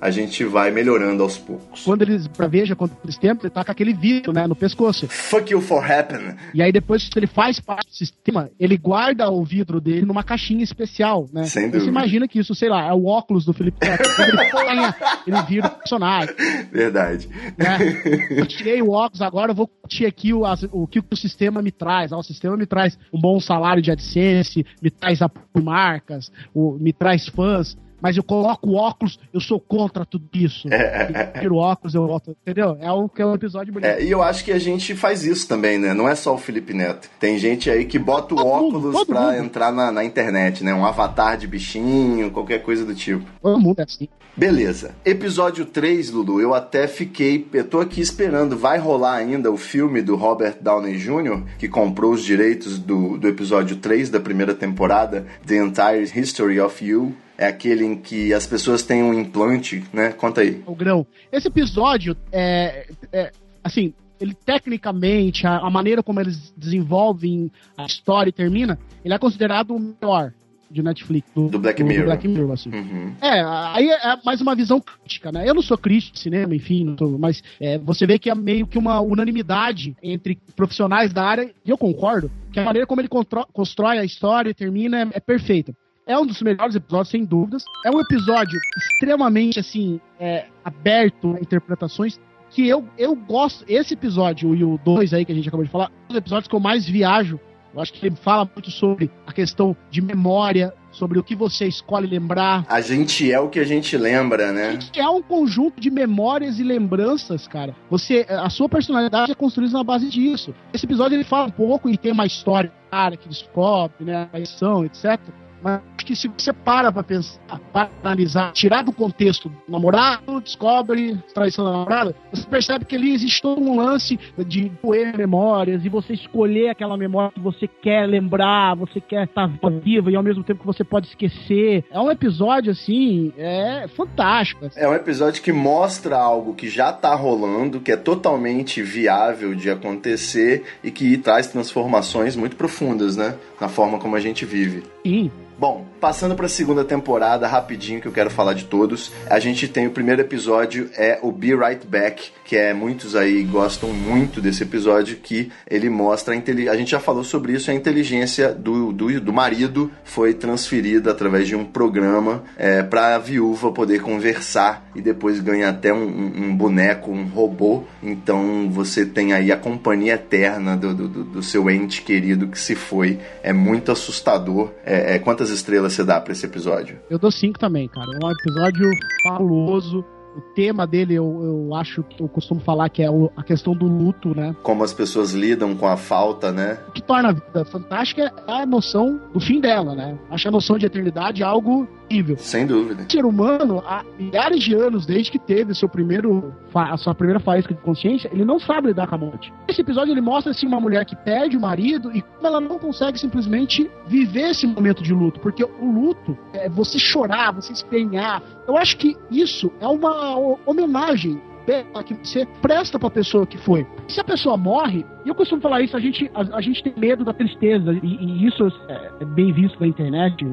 A gente vai melhorando aos poucos. Quando eles praveja contra o sistema, ele tá com aquele vidro, né, no pescoço. Fuck you for happen. E aí depois que ele faz parte do sistema, ele guarda o vidro dele numa caixinha especial, né? Sem Você dúvida. imagina que isso, sei lá, é o óculos do Felipe Neto. Quando ele vira o personagem, Verdade. né? Eu tirei o óculos, agora eu vou curtir aqui o, o que o sistema me traz. Ah, o sistema me traz um bom salário de AdSense, me traz apoio de marcas, o- me traz fãs. Mas eu coloco o óculos, eu sou contra tudo isso. Eu tiro o óculos, eu volto. Entendeu? É o que é um episódio bonito. É, e eu acho que a gente faz isso também, né? Não é só o Felipe Neto. Tem gente aí que bota o Todo mundo, óculos todo pra mundo. entrar na, na internet, né? Um avatar de bichinho, qualquer coisa do tipo. Todo mundo é assim. Beleza. Episódio 3, Lulu, eu até fiquei. Eu tô aqui esperando. Vai rolar ainda o filme do Robert Downey Jr., que comprou os direitos do, do episódio 3 da primeira temporada, The Entire History of You. É aquele em que as pessoas têm um implante, né? Conta aí. o grão. Esse episódio é, é, assim, ele tecnicamente, a, a maneira como eles desenvolvem a história e termina, ele é considerado o melhor de Netflix. Do Black Mirror. Black Mirror, assim. Uhum. É, aí é mais uma visão crítica, né? Eu não sou crítico de cinema, enfim, mas é, você vê que é meio que uma unanimidade entre profissionais da área, e eu concordo, que a maneira como ele constrói a história e termina é, é perfeita. É um dos melhores episódios, sem dúvidas. É um episódio extremamente, assim, é, aberto a interpretações, que eu, eu gosto. Esse episódio e o 2 aí que a gente acabou de falar, são os episódios que eu mais viajo. Eu acho que ele fala muito sobre a questão de memória, sobre o que você escolhe lembrar, A gente é o que a gente lembra, né? que é um conjunto de memórias e lembranças, cara. Você, a sua personalidade é construída na base disso. Esse episódio ele fala um pouco e tem uma história, cara, que descobre, né, a traição, etc. Mas que se você para pra pensar, para analisar, tirar do contexto do namorado, descobre traição da namorada, você percebe que ali existe todo um lance de doer memórias e você escolher aquela memória que você quer lembrar, você quer estar viva e ao mesmo tempo que você pode esquecer. É um episódio, assim, é fantástico. É um episódio que mostra algo que já tá rolando, que é totalmente viável de acontecer e que traz transformações muito profundas, né? Na forma como a gente vive. Sim. Bom, passando para a segunda temporada, rapidinho que eu quero falar de todos. A gente tem o primeiro episódio, é o Be Right Back, que é muitos aí gostam muito desse episódio, que ele mostra a inteli- A gente já falou sobre isso, a inteligência do, do, do marido foi transferida através de um programa é, para a viúva poder conversar e depois ganha até um, um- boneco, um robô. Então você tem aí a companhia eterna do, do, do- do seu ente querido que se foi. É muito assustador. É, é, quantas estrelas você dá para esse episódio? Eu dou cinco também, cara. É um episódio fabuloso. O tema dele, eu, eu acho que eu costumo falar que é o- a questão do luto, né? Como as pessoas lidam com a falta, né? O que torna a vida fantástica é a noção do fim dela, né? Acho a noção de eternidade algo horrível. Sem dúvida. O ser humano, há milhares de anos, desde que teve seu primeiro, a sua primeira faísca de consciência, ele não sabe lidar com a morte. Esse episódio ele mostra assim uma mulher que perde o marido e como ela não consegue simplesmente viver esse momento de luto, porque o luto é você chorar, você espelhar. Eu acho que isso é uma ho- homenagem que você presta pra pessoa que foi. Se a pessoa morre, e eu costumo falar isso, a gente, a, a gente tem medo da tristeza, e, e isso é, é bem visto na internet.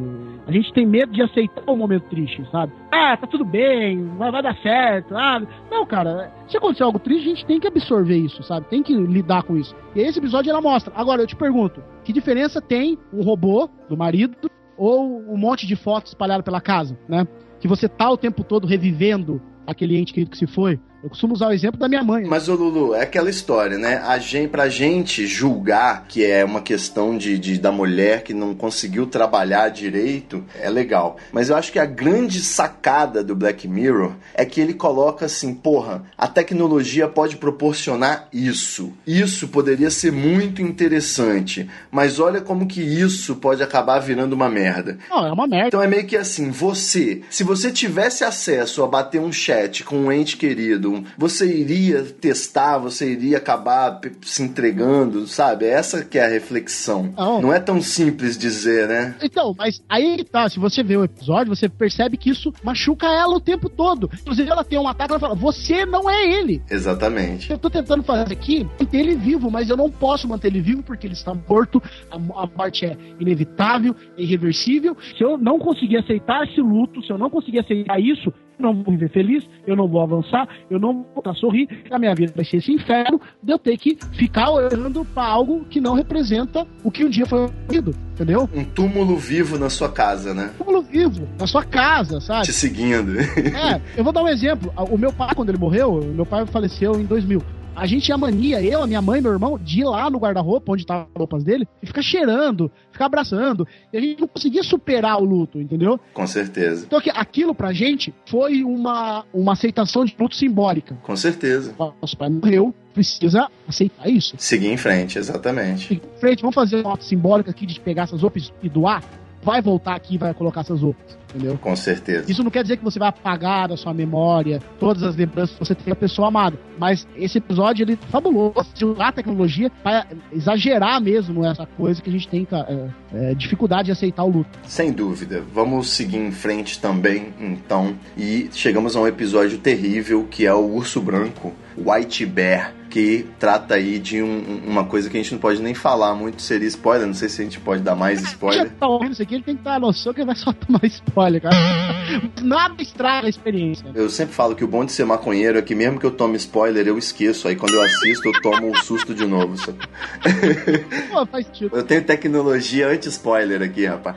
A gente tem medo de aceitar um momento triste, sabe? Ah, tá tudo bem, vai, vai dar certo. Ah, não, cara, se acontecer algo triste, a gente tem que absorver isso, sabe? Tem que lidar com isso. E esse episódio ela mostra. Agora, eu te pergunto, que diferença tem um robô do marido ou um monte de fotos espalhadas pela casa, né? Que você tá o tempo todo revivendo aquele ente querido que se foi. Eu costumo usar o exemplo da minha mãe. Mas, ô Lulu, é aquela história, né? A gente, pra gente julgar que é uma questão de, de- da mulher que não conseguiu trabalhar direito, é legal. Mas eu acho que a grande sacada do Black Mirror é que ele coloca assim, porra, a tecnologia pode proporcionar isso. Isso poderia ser muito interessante. Mas olha como que isso pode acabar virando uma merda. Não, é uma merda. Então é meio que assim, você, se você tivesse acesso a bater um chat com um ente querido, você iria testar, você iria acabar se entregando, sabe? Essa que é a reflexão. Não. é tão simples dizer, né? Então, mas aí tá, se você vê o episódio, você percebe que isso machuca ela o tempo todo. Inclusive, ela tem um ataque, ela fala, você não é ele. Exatamente. Eu tô tentando fazer aqui, manter ele vivo, mas eu não posso manter ele vivo porque ele está morto, a, a morte é inevitável, é irreversível. Se eu não conseguir aceitar esse luto, se eu não conseguir aceitar isso, não vou viver feliz, eu não vou avançar, eu não vou voltar a sorrir, a minha vida vai ser esse inferno de eu ter que ficar olhando pra algo que não representa o que um dia foi vivido, entendeu? Um túmulo vivo na sua casa, né? Túmulo vivo, na sua casa, sabe? Te seguindo. É, eu vou dar um exemplo. O meu pai, quando ele morreu, meu pai faleceu em 2000. A gente tinha mania, eu, a minha mãe meu irmão, de ir lá no guarda-roupa, onde estavam as roupas dele, e ficar cheirando, ficar abraçando. E a gente não conseguia superar o luto, entendeu? Com certeza. Então aqui- aquilo pra gente foi uma, uma aceitação de luto simbólica. Com certeza. Nosso pai morreu, precisa aceitar isso. Seguir em frente, exatamente. Em frente, vamos fazer uma ato simbólica aqui de pegar essas roupas e doar. Vai voltar aqui e vai colocar essas roupas, entendeu? Com certeza. Isso não quer dizer que você vai apagar da sua memória todas as lembranças que você tem da pessoa amada. Mas esse episódio, ele é fabuloso. Usar a tecnologia para exagerar mesmo essa coisa que a gente tem é, é, dificuldade de aceitar o luto. Sem dúvida. Vamos seguir em frente também, então. E chegamos a um episódio terrível que é o Urso Branco, White Bear, que trata aí de um- uma coisa que a gente não pode nem falar muito, seria spoiler. Não sei se a gente pode dar mais Já spoiler. tá ouvindo isso aqui, ele tem que ter a noção que ele vai só tomar spoiler, cara. Nada estraga a experiência. Eu sempre falo que o bom de ser maconheiro é que mesmo que eu tome spoiler, eu esqueço. Aí quando eu assisto, eu tomo um susto de novo. Pô, faz sentido. Eu tenho tecnologia anti-spoiler aqui, rapaz.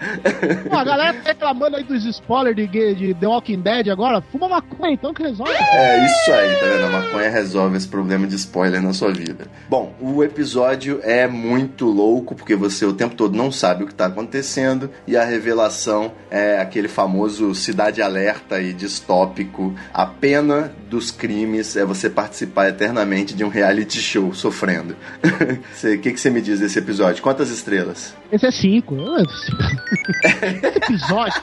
Pô, a galera tá reclamando aí dos spoilers de, de The Walking Dead agora. Fuma maconha, então que resolve. É isso aí, tá vendo? A maconha resolve esse problema de spoiler na sua vida. Bom, o episódio é muito louco porque você o tempo todo não sabe o que tá acontecendo e a revelação é aquele famoso cidade alerta e distópico. A pena dos crimes é você participar eternamente de um reality show sofrendo. O que, que você me diz desse episódio? Quantas estrelas? Esse é 5. Esse episódio,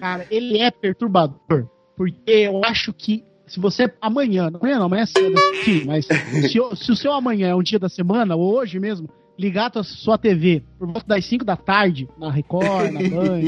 cara, ele é perturbador. Porque eu acho que se você amanhã, amanhã não, amanhã é cedo, sim, mas se, se o seu amanhã é um dia da semana, ou hoje mesmo, ligar a sua TV por volta das 5 da tarde, na Record, na Band,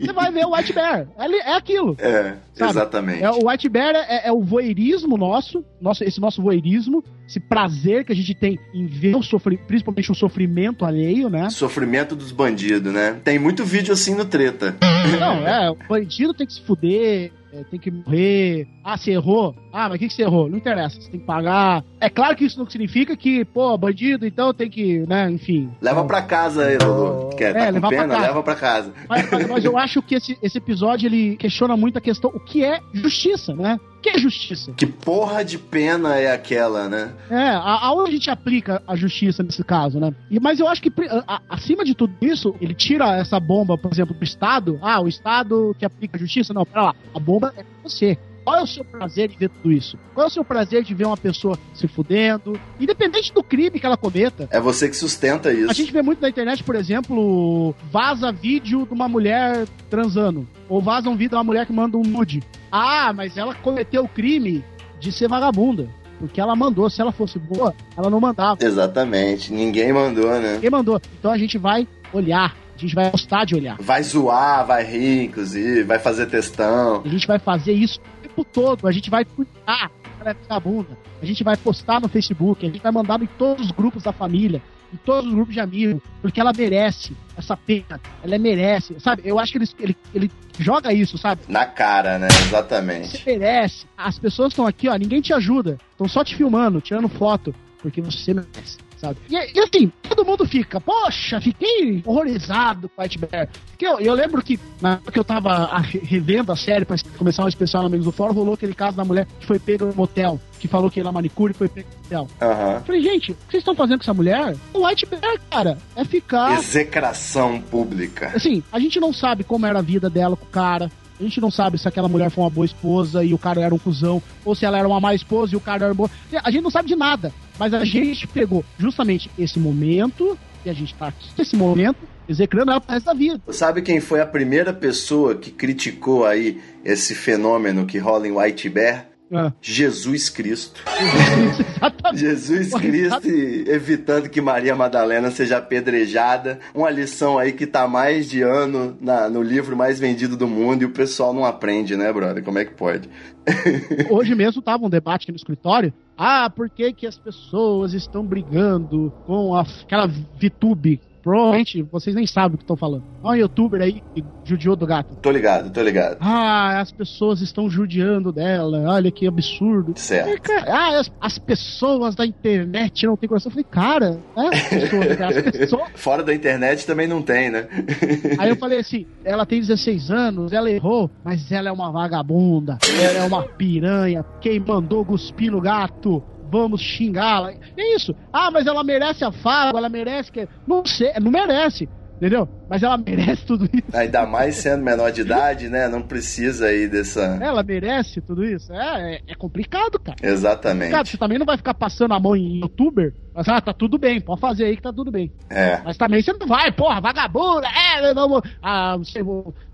você vai ver o White Bear. É, é aquilo. É, Sabe? exatamente. É, o White Bear é, é o voyeurismo nosso, nosso, esse nosso voyeurismo, esse prazer que a gente tem em ver o sofrimento, principalmente o sofrimento alheio, né? Sofrimento dos bandidos, né? Tem muito vídeo assim no treta. Não, é, o bandido tem que se fuder, é, tem que morrer. Ah, você errou? Ah, mas o que, que você errou? Não interessa, você tem que pagar. É claro que isso não significa que, pô, bandido, então tem que, né, enfim. Leva pra casa aí, Lulu. Quer, tá É, levar pra pena? casa. Leva pra casa. Mas, mas- mas eu acho que esse, esse episódio ele questiona muito a questão, o que é justiça, né? Que é justiça? Que porra de pena é aquela, né? É, a- aonde a gente aplica a justiça nesse caso, né? E, mas eu acho que, a- a- acima de tudo isso, ele tira essa bomba, por exemplo, do Estado. Ah, o Estado que aplica a justiça? Não, pera lá. A bomba é você. Qual é o seu prazer em ver tudo isso? Qual é o seu prazer de ver uma pessoa se fudendo? Independente do crime que ela cometa. É você que sustenta isso. A gente vê muito na internet, por exemplo, vaza vídeo de uma mulher transando. Ou vaza um vídeo de uma mulher que manda um nude. Ah, mas ela cometeu o crime de ser vagabunda. Porque ela mandou, se ela fosse boa, ela não mandava. Exatamente. Ninguém mandou, né? Quem mandou? Então a gente vai olhar. A gente vai gostar de olhar. Vai zoar, vai rir, inclusive, vai fazer textão. A gente vai fazer isso tempo todo. A gente vai cuidar ela é vagabunda. A gente vai postar no Facebook, a gente vai mandar em todos os grupos da família, em todos os grupos de amigos, porque ela merece essa pena. Ela merece, sabe? Eu acho que ele, ele, ele joga isso, sabe? Na cara, né? Exatamente. Você merece. As pessoas estão aqui, ó, ninguém te ajuda. Estão só te filmando, tirando foto, porque você merece sabe? E, e, assim, todo mundo fica, poxa, fiquei horrorizado com White Bear. Porque eu, eu lembro que na época que eu tava revendo a série pra começar um especial no Amigos do Fórum, rolou aquele caso da mulher que foi pega no motel, que falou que ia na manicure e foi pega no motel. Uhum. Falei, gente, o que vocês estão fazendo com essa mulher? O White Bear, cara, é ficar. Execração pública. Assim, a gente não sabe como era a vida dela com o cara. A gente não sabe se aquela mulher foi uma boa esposa e o cara era um cuzão, ou se ela era uma má esposa e o cara era boa. A gente não sabe de nada. Mas a gente pegou justamente esse momento, e a gente tá aqui nesse momento, execrando ela pro resto da vida. Sabe quem foi a primeira pessoa que criticou aí esse fenômeno que rola em White Bear? Ah. Jesus Cristo. Jesus Cristo evitando que Maria Madalena seja apedrejada. Uma lição aí que tá mais de ano na, no livro mais vendido do mundo e o pessoal não aprende, né, brother? Como é que pode? Hoje mesmo tava um debate aqui no escritório. Ah, por que, que as pessoas estão brigando com a, aquela VTube Provavelmente vocês nem sabem o que estão falando. Olha um youtuber aí que judiou do gato. Tô ligado, tô ligado. Ah, as pessoas estão judiando dela. Olha que absurdo. Certo. cara, ah, as, as, pessoas da internet não têm coração. Eu falei, cara, é as pessoas, as pessoas... Fora da internet também não tem, né? Aí eu falei assim: ela tem 16 anos, ela errou, mas ela é uma vagabunda, ela é uma piranha. Quem mandou cuspir no gato? Vamos xingá-la. É isso. Ah, mas ela merece afago, ela merece que. Não sei, não merece. Entendeu? Mas ela merece tudo isso. Ainda mais sendo menor de idade, né? Não precisa aí dessa. Ela merece tudo isso. É, é, é complicado, cara. Exatamente. É complicado. Você também não vai ficar passando a mão em youtuber. Mas, ah, tá tudo bem, pode fazer aí que tá tudo bem. É. Mas também você não vai, porra, vagabunda, é, vamos. Ah, você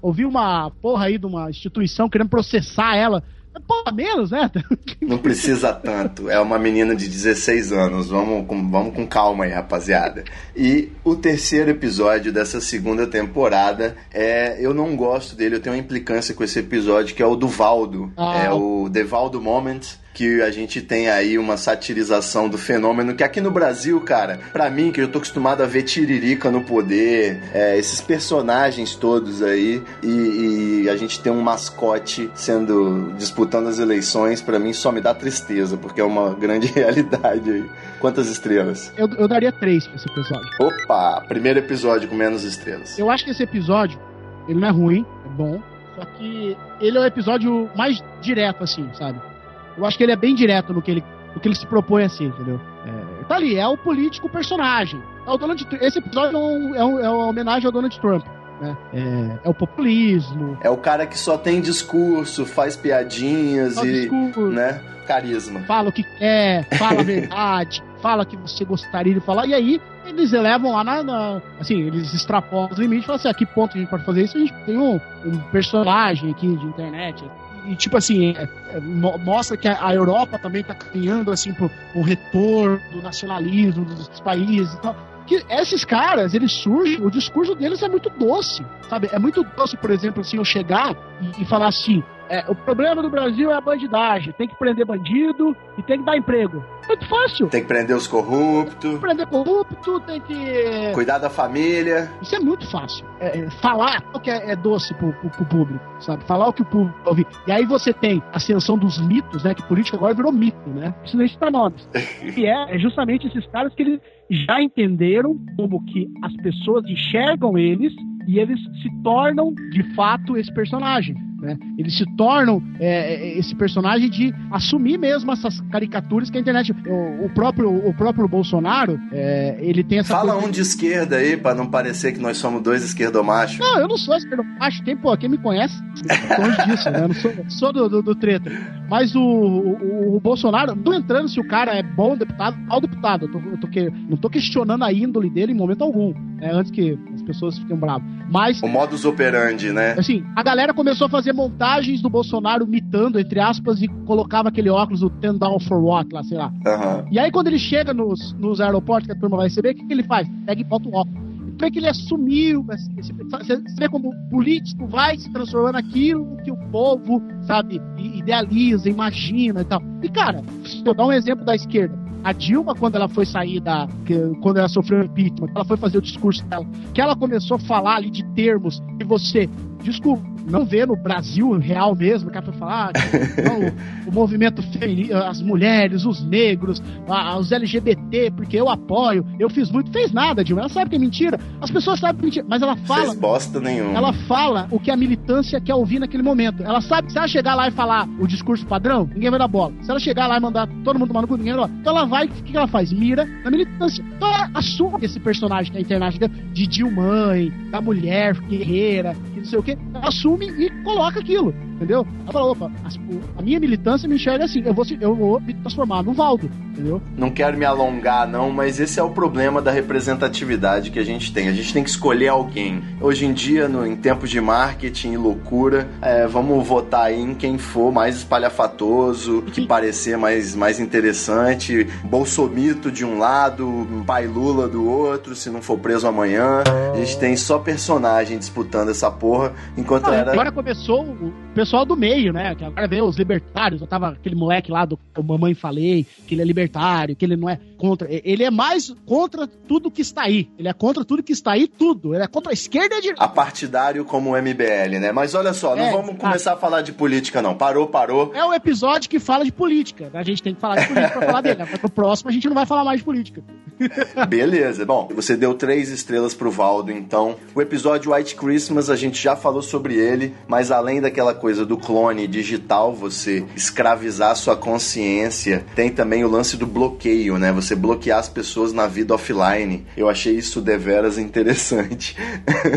ouviu uma porra aí de uma instituição querendo processar ela Porra, menos, né? Não precisa tanto. É uma menina de 16 anos. Vamos com, vamos com calma aí, rapaziada. E o terceiro episódio dessa segunda temporada é. Eu não gosto dele, eu tenho uma implicância com esse episódio, que é o do Valdo. Ah. É o The Valdo Moment que a gente tem aí uma satirização do fenômeno que aqui no Brasil, cara, para mim que eu tô acostumado a ver Tiririca no poder, é, esses personagens todos aí e, e, a gente tem um mascote sendo disputando as eleições, para mim só me dá tristeza porque é uma grande realidade aí. Quantas estrelas? Eu, eu daria três pra esse episódio. Opa, primeiro episódio com menos estrelas. Eu acho que esse episódio ele não é ruim, é bom. Só que ele é o episódio mais direto, assim, sabe? Eu acho que ele é bem direto no que ele, no que ele se propõe a ser, entendeu? É, tá ali, é o político personagem. É o Donald, esse episódio é, um, é, um, é uma homenagem ao Donald Trump. Né? É, é, o populismo. É o cara que só tem discurso, faz piadinhas e. Discurso. né? Carisma. Fala o que quer, fala a verdade, fala o que você gostaria de falar. E aí, eles elevam lá na. na assim, eles extrapolam os limites e falam assim: a que ponto a gente pode fazer isso? A gente tem um, um personagem aqui de internet e tipo assim, é, é, mostra que a, Europa também está caminhando assim pro, pro retorno do nacionalismo dos países e tal. Que esses caras, eles surgem, o discurso deles é muito doce, sabe? É muito doce, por exemplo, assim, eu chegar e, e falar assim, é, o problema do Brasil é a bandidagem. Tem que prender bandido e tem que dar emprego. Muito fácil. Tem que prender os corruptos. Tem que prender corrupto, tem que. Cuidar da família. Isso é muito fácil. É, é, falar o que é, é doce pro, pro, pro, público, sabe? Falar o que o público ouve. E aí você tem a ascensão dos mitos, né? Que política agora virou mito, né? Isso não está nomes. e é, é justamente esses caras que eles já entenderam como que as pessoas enxergam eles e eles se tornam de fato esse personagem. Né? Eles se tornam é, é, esse personagem de assumir mesmo essas caricaturas que a internet. O, o próprio, o próprio Bolsonaro, é, ele tem essa. Fala um de esquerda aí, para não parecer que nós somos dois esquerdomachos. Não, eu não sou esquerdomacho. Quem, pô, quem me conhece, longe disso, né? Eu não sou, sou do, do, do treta. Mas o, o, o, Bolsonaro, não entrando se o cara é bom deputado, ao deputado. Eu, tô, eu tô que, não tô questionando a índole dele em momento algum. Né, antes que as pessoas fiquem bravas. Mas. O modus operandi, né? Assim, a galera começou a fazer montagens do Bolsonaro mitando, entre aspas, e colocava aquele óculos do Ten Down for What, lá, sei lá. Uhum. E aí, quando ele chega nos, nos aeroportos que a turma vai receber, o que, que ele faz? Pega e bota o óculos vê que ele assumiu, você vê como o político vai se transformando naquilo que o povo, sabe, idealiza, imagina e tal. E, cara, vou dar um exemplo da esquerda. A Dilma, quando ela foi sair da. Quando ela sofreu impeachment, ela foi fazer o discurso dela, que ela começou a falar ali de termos que você desculpa, não vê no Brasil real mesmo, que foi falar não, o, movimento feminino, as mulheres, os negros, a, os LGBT, porque eu apoio, eu fiz muito, fez nada, Dilma. Ela sabe que é mentira, as pessoas sabem que é mentira, mas ela fala. Fez bosta nenhuma. Ela fala o que a militância quer ouvir naquele momento. Ela sabe que se ela chegar lá e falar o discurso padrão, ninguém vai dar bola. Se ela chegar lá e mandar todo mundo tomar no cu, ninguém vai dar bola. Então ela vai, o que ela faz? Mira na militância. Então ela assume esse personagem da internet de Dilma, da mulher guerreira, que não sei o quê assume e coloca aquilo, entendeu? Ela fala, opa, a, a minha militância me enxerga assim, eu vou, eu vou me transformar no Valdo, entendeu? Não quero me alongar, não, mas esse é o problema da representatividade que a gente tem. A gente tem que escolher alguém. Hoje em dia, no, em tempos de marketing e loucura, é, vamos votar aí em quem for mais espalhafatoso, que parecer mais, mais interessante, Bolsomito de um lado, pai Lula do outro, se não for preso amanhã. A gente tem só personagem disputando essa porra, enquanto ah, era... Agora começou o pessoal do meio, né? Que agora veio os libertários, eu tava aquele moleque lá do Mamãe Falei, que ele é libertário, que ele não é contra. Ele é mais contra tudo que está aí. Ele é contra tudo que está aí, tudo. Ele é contra a esquerda e a direita. A partidário como o MBL, né? Mas olha só, não é, vamos começar a falar de política, não. Parou, parou. É o episódio que fala de política. A gente tem que falar de política pra falar dele. Mas pro próximo a gente não vai falar mais de política. Beleza. Bom, você deu três estrelas pro Valdo, então. O episódio White Christmas, a gente já falou sobre ele, mas além daquela coisa do clone digital, você escravizar sua consciência, tem também o lance do bloqueio, né? Você bloquear as pessoas na vida offline. Eu achei isso deveras interessante.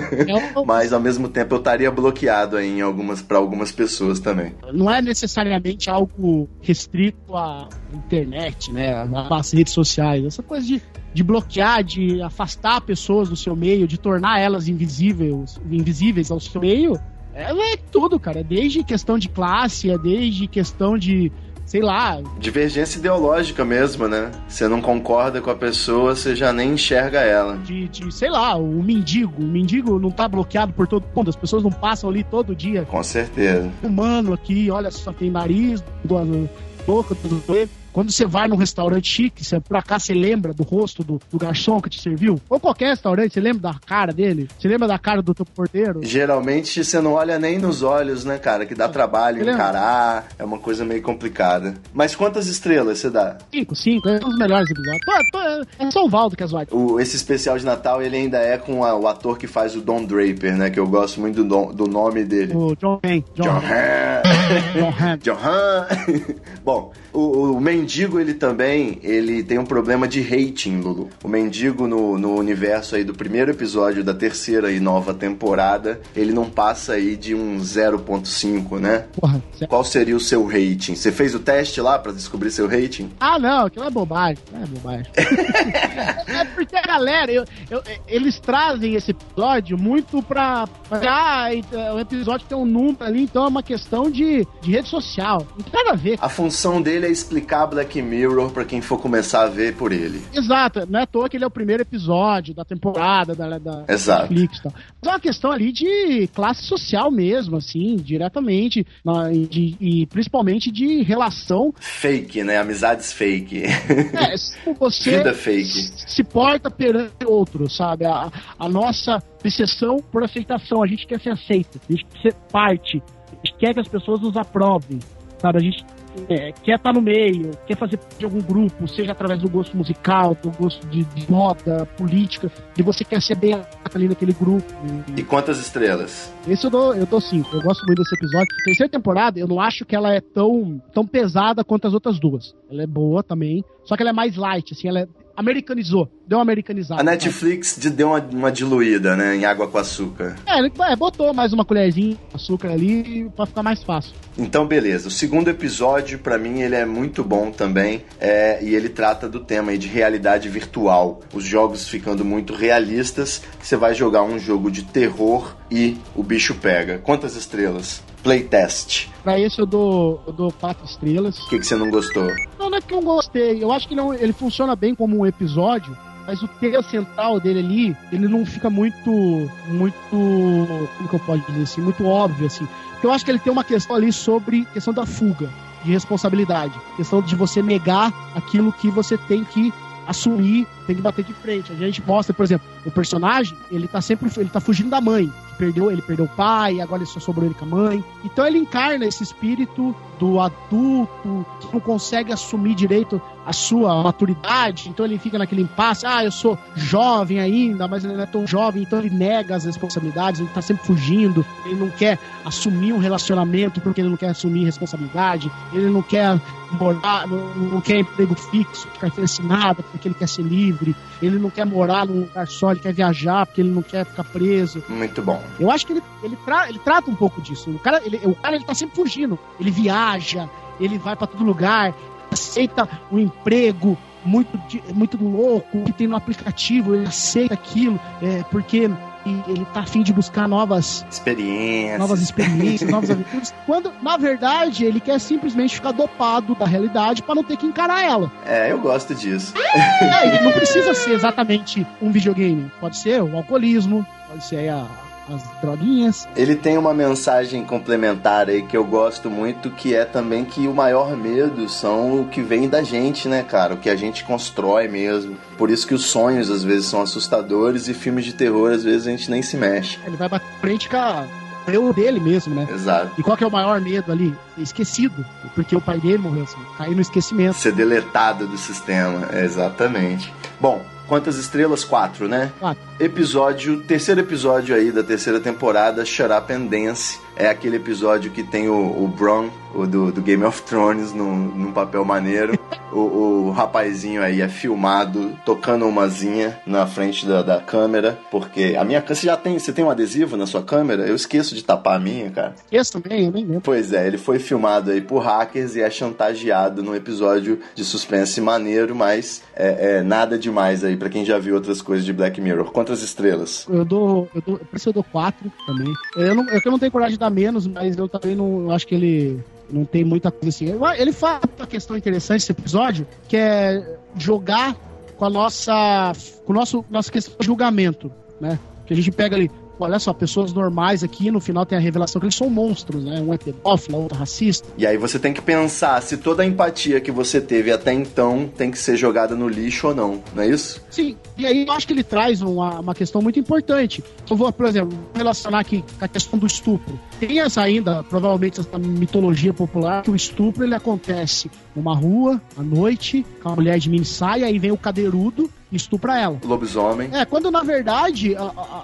mas ao mesmo tempo eu estaria bloqueado aí em algumas para algumas pessoas também. Não é necessariamente algo restrito à internet, né? Às redes sociais. Essa coisa de de bloquear, de afastar pessoas do seu meio, de tornar elas invisíveis, invisíveis ao seu meio, é, é tudo, cara. É desde questão de classe, é desde questão de sei lá. Divergência ideológica mesmo, né? Você não concorda com a pessoa, você já nem enxerga ela. De, de sei lá, o mendigo. O mendigo não tá bloqueado por todo mundo, as pessoas não passam ali todo dia. Com certeza. Humano aqui, olha só, tem nariz, boca, tudo bem. Quando você vai num restaurante chique, você, por acaso você lembra do rosto do, do, garçom que te serviu? Ou qualquer restaurante, você lembra da cara dele? Você lembra da cara do teu porteiro? Geralmente você não olha nem nos olhos, né, cara? Que dá trabalho você encarar. Lembra? É uma coisa meio complicada. Mas quantas estrelas você dá? Cinco, cinco. É um dos melhores episódios. Tô, é São Valdo que é zoado. O, esse especial de Natal, ele ainda é com a, o ator que faz o Don Draper, né? Que eu gosto muito do, do nome dele. O John Han. John, John Han. John Han. John Han. Bom, o, o mendigo, ele também, ele tem um problema de rating, Lulu. O mendigo no, no universo aí do primeiro episódio da terceira e nova temporada, ele não passa aí de um 0.5, né? Porra, Qual seria o seu rating? Você fez o teste lá para descobrir seu rating? Ah, não, aquilo é bobagem. É bobagem. é porque a galera, eu, eu, eles trazem esse episódio muito pra. pra ah, o episódio tem um número ali, então é uma questão de, de rede social. Não tem nada a ver. A função dele é explicar Black Mirror para quem for começar a ver por ele. Exato, não é à toa que ele é o primeiro episódio da temporada da, da Exato. Netflix. Tal. Mas é uma questão ali de classe social mesmo, assim, diretamente, na, de, e principalmente de relação. Fake, né? Amizades fake. É, você Vida fake. se porta perante outro, sabe? A, a nossa obsessão por aceitação, a gente quer ser aceito, a gente quer ser parte, a gente quer que as pessoas nos aprovem, sabe? A gente é, quer estar no meio, quer fazer parte de algum grupo, seja através do gosto musical, do gosto de, de moda, política, e você quer ser bem ali naquele grupo. E quantas estrelas? Esse eu dou, eu dou cinco. Eu gosto muito desse episódio. Terceira temporada, eu não acho que ela é tão, tão pesada quanto as outras duas. Ela é boa também, só que ela é mais light, assim, ela é americanizou, deu uma americanizada. A Netflix de- deu uma, uma diluída, né, em água com açúcar. É, ele é, botou mais uma colherzinha de açúcar ali pra ficar mais fácil. Então, beleza. O segundo episódio, pra mim, ele é muito bom também. é, e ele trata do tema aí de realidade virtual. Os jogos ficando muito realistas. Você vai jogar um jogo de terror e o bicho pega. Quantas estrelas? Playtest. Pra esse eu dou, eu dou quatro estrelas. O que, que você não gostou? Não, não é que eu gostei. Eu acho que não, ele funciona bem como um episódio, mas o tema central dele ali, ele não fica muito. Muito. Como que eu posso dizer assim? Muito óbvio, assim. Porque eu acho que ele tem uma questão ali sobre questão da fuga, de responsabilidade. Questão de você negar aquilo que você tem que assumir, tem que bater de frente. A gente mostra, por exemplo, o personagem, ele tá sempre ele tá fugindo da mãe. Perdeu, ele perdeu o pai, agora só sobrou ele com a mãe. Então ele encarna esse espírito do adulto que não consegue assumir direito a sua maturidade. Então ele fica naquele impasse: ah, eu sou jovem ainda, mas ele não é tão jovem, então ele nega as responsabilidades, ele tá sempre fugindo, ele não quer assumir um relacionamento porque ele não quer assumir responsabilidade, ele não quer morar, não, quer emprego fixo, carteira assinada, porque ele quer ser livre, ele não quer morar num lugar só, ele quer viajar porque ele não quer ficar preso. Muito bom. Eu acho que ele, ele, tra- ele trata um pouco disso. O cara, ele, o cara ele tá sempre fugindo. Ele viaja, ele vai pra todo lugar, aceita um emprego muito, muito louco que tem no aplicativo, ele aceita aquilo, é, porque ele tá afim de buscar novas, Experiência. novas experiências, novas aventuras. Quando, na verdade, ele quer simplesmente ficar dopado da realidade pra não ter que encarar ela. É, eu gosto disso. É, ele não precisa ser exatamente um videogame. Pode ser o alcoolismo, pode ser a- as droguinhas. Ele tem uma mensagem complementar aí que eu gosto muito, que é também que o maior medo são o que vem da gente, né, cara? O que a gente constrói mesmo. Por isso que os sonhos às vezes são assustadores e filmes de terror às vezes a gente nem se mexe. Ele vai bater frente com a eu dele mesmo, né? Exato. E qual que é o maior medo ali? Ser esquecido. Porque o pai dele morreu assim, cair no esquecimento. Ser deletado do sistema, exatamente. Bom, quantas estrelas? Quatro, né? Quatro. Episódio, terceiro episódio aí da terceira temporada, Shut Up and Dance. É aquele episódio que tem o, o Bron, o do, do Game of Thrones, num, num papel maneiro. o, o rapazinho aí é filmado tocando umazinha na frente da, da câmera, porque a minha você já tem, você tem um adesivo na sua câmera? Eu esqueço de tapar a minha, cara. Esse também, eu nem lembro. Pois é, ele foi filmado aí por hackers e é chantageado num episódio de suspense maneiro, mas é, é nada demais aí pra quem já viu outras coisas de Black Mirror. Quantas estrelas? Eu dou. Eu dou por isso eu dou quatro também. Eu não, é eu não tenho coragem de dar menos, mas eu também não eu acho que ele. Não tem muita coisa assim. Ele fala uma questão interessante esse episódio, que é jogar com a nossa. com o nosso nossa questão de julgamento, né? Que a gente pega ali, olha só, pessoas normais aqui, no final tem a revelação que eles são monstros, né? Um é pedófilo, outro é racista. E aí você tem que pensar se toda a empatia que você teve até então tem que ser jogada no lixo ou não, não é isso? Sim, e aí eu acho que ele traz uma, uma questão muito importante. Eu vou, por exemplo, relacionar aqui com a questão do estupro. Tem essa ainda, provavelmente, essa mitologia popular, que o estupro ele acontece numa rua, à noite, com a mulher de mini saia, aí vem o cadeirudo estupra ela. Lobisomem. É, quando na verdade a, a,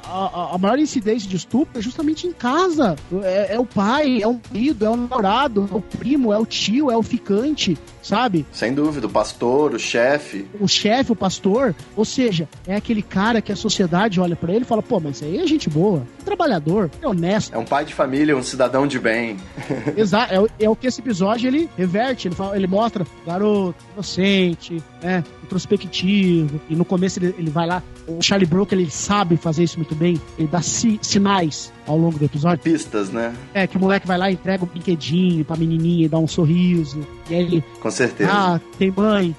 a, a maior incidência de estupro é justamente em casa. É, é o pai, é o marido, é o namorado, é o primo, é o tio, é o ficante, sabe? Sem dúvida, o pastor, o chefe. o chefe, o pastor, ou seja, é aquele cara que a sociedade olha pra ele e fala, pô, mas aí é gente boa, é trabalhador, é honesto. É um pai de família, um cidadão de bem. Exato, é, o- é o que esse episódio ele reverte, ele, fala- ele mostra garoto, inocente, né, introspectivo, e no começo ele, ele vai lá, o Charlie Brooker ele sabe fazer isso muito bem, ele dá si- sinais ao longo do episódio. Pistas, né? É, que o moleque vai lá e entrega um brinquedinho pra menininha e dá um sorriso, e aí ele Com certeza. Ah, tem mãe,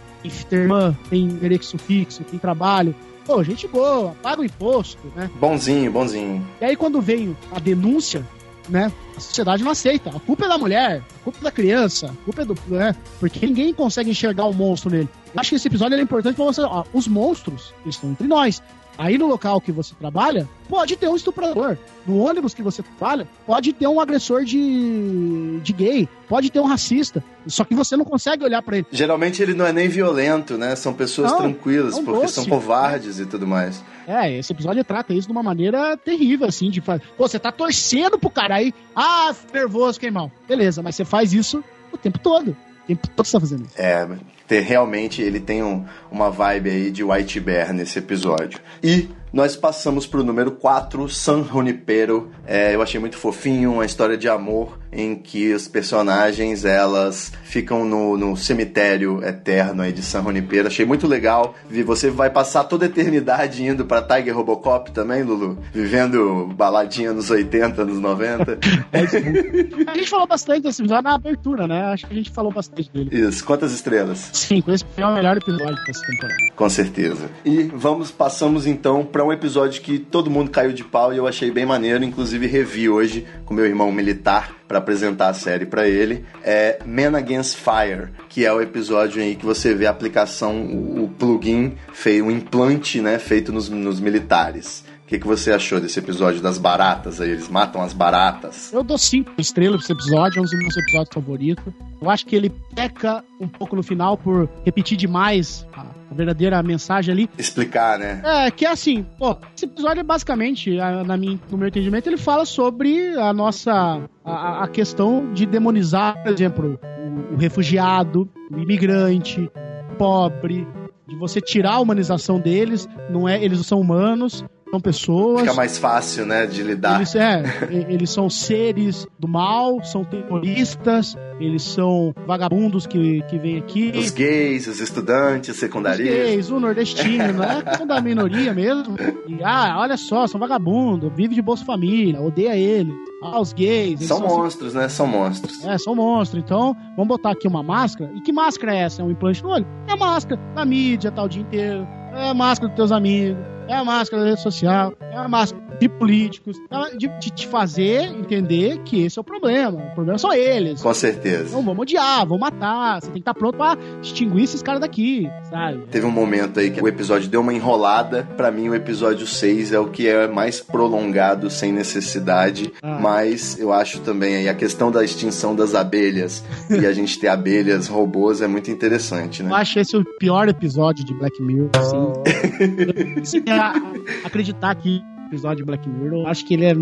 tem irmã, tem endereço fixo, tem trabalho. Pô, gente boa, paga o imposto, né? Bonzinho, bonzinho. E aí quando vem a denúncia, né? A sociedade não aceita. A culpa é da mulher, a culpa é da criança, a culpa é do. Né? Porque ninguém consegue enxergar o monstro nele. Acho que esse episódio é importante pra você. Ó, os monstros, estão entre nós. Aí no local que você trabalha, pode ter um estuprador. No ônibus que você trabalha, pode ter um agressor de, de gay, pode ter um racista. Só que você não consegue olhar para ele. Geralmente ele não é nem violento, né? São pessoas Não, tranquilas, é porque doce. são covardes e tudo mais. É, esse episódio trata isso de uma maneira terrível, assim, de fazer. Pô, você tá torcendo pro cara aí. Ah, nervoso, queimão. Beleza, mas você faz isso o tempo todo. O tempo todo você tá fazendo isso. É, ter- realmente ele tem um- uma vibe aí de White Bear nesse episódio. E nós passamos pro número 4, San Junipero. É, eu achei muito fofinho, uma história de amor em que os personagens elas ficam no, no cemitério eterno aí de San Junipero. Achei muito legal. E você vai passar toda a eternidade indo pra Tiger Robocop também, Lulu? Vivendo baladinha nos 80, nos 90. A gente falou bastante desse episódio na abertura, né? Acho que a gente falou bastante dele. Isso, quantas estrelas? Sim, esse foi o melhor episódio dessa temporada. Com certeza. E vamos, passamos então para um episódio que todo mundo caiu de pau e eu achei bem maneiro, inclusive revi hoje com meu irmão militar para apresentar a série para ele. É Man Against Fire, que é o episódio aí que você vê a aplicação, o, plugin, feio, implante, né, feito nos, nos militares. O que, que você achou desse episódio das baratas aí? Eles matam as baratas. Eu dou cinco estrelas pra esse episódio, é um dos meus episódios favoritos. Eu acho que ele peca um pouco no final por repetir demais a, verdadeira mensagem ali. Explicar, né? É, que é assim, pô, esse episódio é basicamente, na minha, no meu entendimento, ele fala sobre a nossa. a, a questão de demonizar, por exemplo, o, o refugiado, o imigrante, o pobre, de você tirar a humanização deles, não é, eles são humanos, são pessoas. Fica mais fácil, né, de lidar. Eles, é, eles são seres do mal, são terroristas, eles são vagabundos que, que vêm aqui. Os gays, os estudantes, Os secundaristas. gays, o nordestino, é questão da minoria mesmo. E, ah, olha só, são vagabundos, vive de Bolsa Família, odeia ele. Ah, os gays. eles São assim- monstros, né? São monstros. é, são monstros. Então, vamos botar aqui uma máscara. E que máscara é essa? É um implante no olho? É a máscara da mídia, tá o dia inteiro. É a máscara dos teus amigos. É a máscara da rede social. É a máscara de políticos. É De, de te fazer entender que esse é o problema. O problema são eles. Com certeza. Então, vamos odiar, vamos matar. Você tem que estar pronto pra extinguir esses caras daqui, sabe? Teve um momento aí que o episódio deu uma enrolada. Pra mim, o episódio 6 é o que é mais prolongado, sem necessidade. Ah. Mas eu acho também aí a questão da extinção das abelhas e a gente ter abelhas robôs é muito interessante, Eu né? acho esse o pior episódio de Black Mirror, sim. Se a- acreditar que episódio de Black Mirror, eu acho que ele é.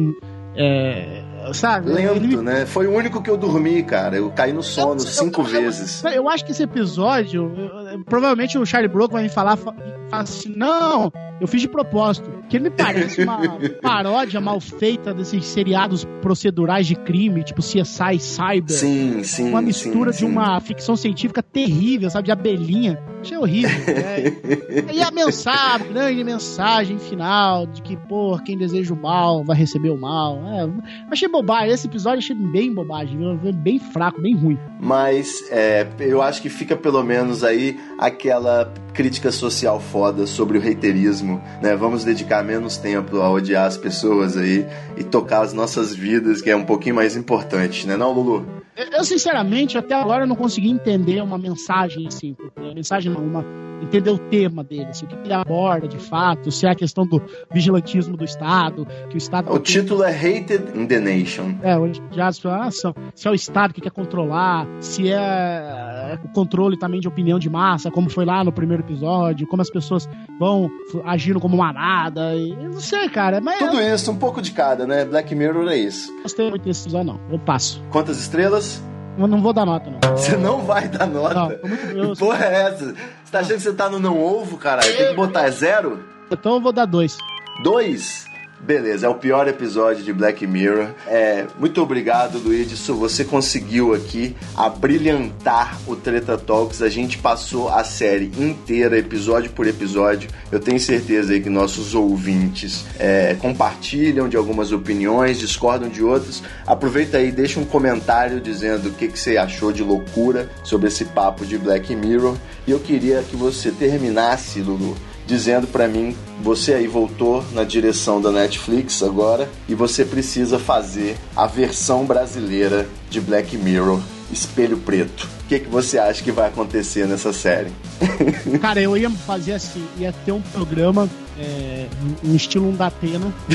é, sabe? me Lento, né? Foi o único que eu dormi, cara. Eu caí no sono Eu- eu- cinco eu- vezes. Eu acho que esse episódio, eu- eu- provavelmente o Charlie Brook vai me falar, fa- falar assim, não, eu fiz de propósito. Que ele me parece uma paródia mal feita desses seriados procedurais de crime, tipo CSI Cyber. Sim, sim. uma mistura sim, de sim. uma ficção científica terrível, sabe? De abelhinha. Achei horrível. né? E a mensagem, a grande mensagem final de que, pô, quem deseja o mal vai receber o mal. É, achei bobagem. Esse episódio achei bem bobagem, bem fraco, bem ruim. Mas é, eu acho que fica pelo menos aí aquela crítica social foda sobre o reiterismo, né? Vamos dedicar menos tempo a odiar as pessoas aí e tocar as nossas vidas, que é um pouquinho mais importante, né, não, Lulu? Eu, sinceramente, até agora não consegui entender uma mensagem assim. A mensagem não, uma. Entender o tema dele, assim, o que ele aborda de fato, se é a questão do vigilantismo do Estado, que o Estado. O título é Hated in the Nation. É, hoje já pessoas, ah, são- se é o Estado que quer controlar, se é o controle também de opinião de massa, como foi lá no primeiro episódio, como as pessoas vão agindo como manada. E, não sei, cara, mas Tudo eu isso, um pouco de cada, né? Black Mirror é isso. não gostei muito desse episódio, não. Eu passo. Quantas estrelas? Eu não vou dar nota, não. Você não vai dar nota. Não, Que porra é essa? Você tá achando que você tá no não ovo, caralho? Tem que botar é zero? Então eu vou dar dois. Dois? Beleza, é o pior episódio de Black Mirror. É, muito obrigado, Luidson. Você conseguiu aqui abrilhantar o Treta Talks. A gente passou a série inteira, episódio por episódio. Eu tenho certeza aí que nossos ouvintes é, compartilham de algumas opiniões, discordam de outras. Aproveita aí, deixa um comentário dizendo o que, que você achou de loucura sobre esse papo de Black Mirror. E eu queria que você terminasse, Lulu, dizendo pra mim, você aí voltou na direção da Netflix agora e você precisa fazer a versão brasileira de Black Mirror Espelho Preto. O que, que você acha que vai acontecer nessa série? Cara, eu ia fazer assim, ia ter um programa é, um estilo um da Atena.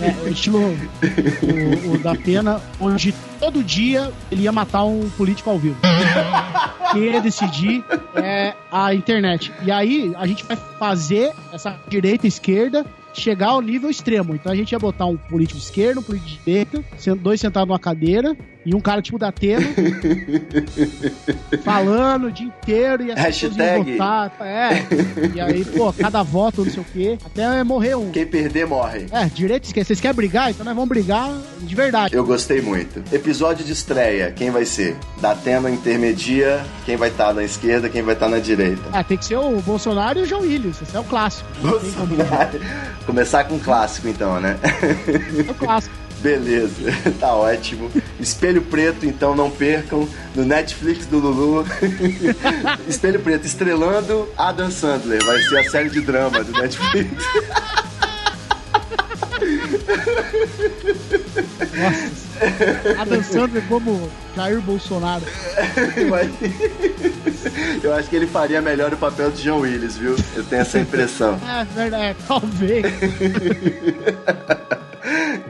é, é estilo o, o da Atena, onde todo dia ele ia matar um político ao vivo. Quem ia decidir é a internet. E aí a gente vai fazer essa direita e esquerda chegar ao nível extremo. Então a gente ia botar um político esquerdo, um político de direita, dois sentados numa cadeira e um cara tipo da Atena falando o dia inteiro e as Hashtag. votar. É. E aí, pô, cada voto, não sei o quê, até morrer um. Quem perder morre. É, direito esquece. Vocês querem brigar? Então nós vamos brigar de verdade. Eu gostei muito. Episódio de estreia, quem vai ser? Da Atena intermedia, quem vai estar na esquerda, quem vai estar na direita. É, tem que ser o Bolsonaro e o João Willis. Esse é o clássico. Bolsonaro. Começar com clássico então, né? É o clássico. Beleza, tá ótimo. Espelho Preto, então não percam, no Netflix do Lulu. Espelho Preto, estrelando Adam Sandler. Vai ser a série de drama do Netflix. Nossa. Adam Sandler como Jair Bolsonaro. Eu acho que ele faria melhor o papel de John Willis, viu? Eu tenho essa impressão. É verdade, talvez.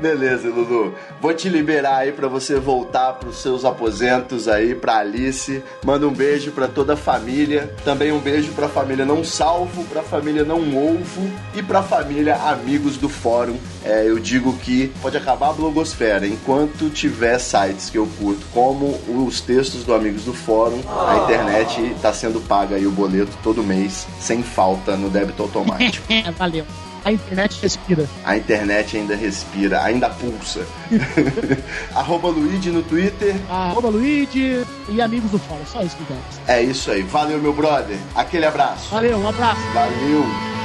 Beleza, Lulu. Vou te liberar aí pra você voltar pros seus aposentos aí, pra Alice. Manda um beijo pra toda a família. Também um beijo pra família Não Salvo, pra família Não Ovo e pra família Amigos do Fórum. É, eu digo que pode acabar a blogosfera enquanto tiver sites que eu curto, como os textos do Amigos do Fórum. A internet tá sendo paga aí o boleto todo mês, sem falta no débito automático. Valeu. A internet respira. A internet ainda respira, ainda pulsa. Arroba Luigi no Twitter. Arroba Luigi e amigos do fórum. Só isso que tem. É isso aí. Valeu, meu brother. Aquele abraço. Valeu, um abraço. Valeu.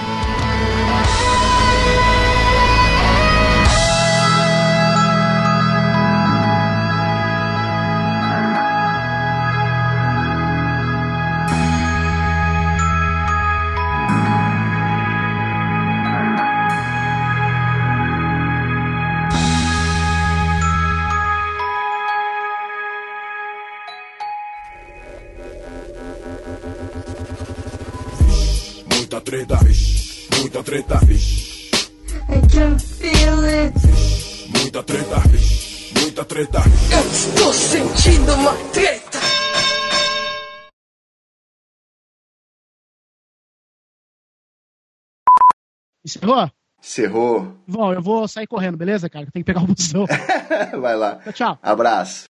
Encerrou? Cerrou. Bom, eu vou sair correndo, beleza, cara? Tem que pegar o busão. Vai lá. Tchau. Abraço.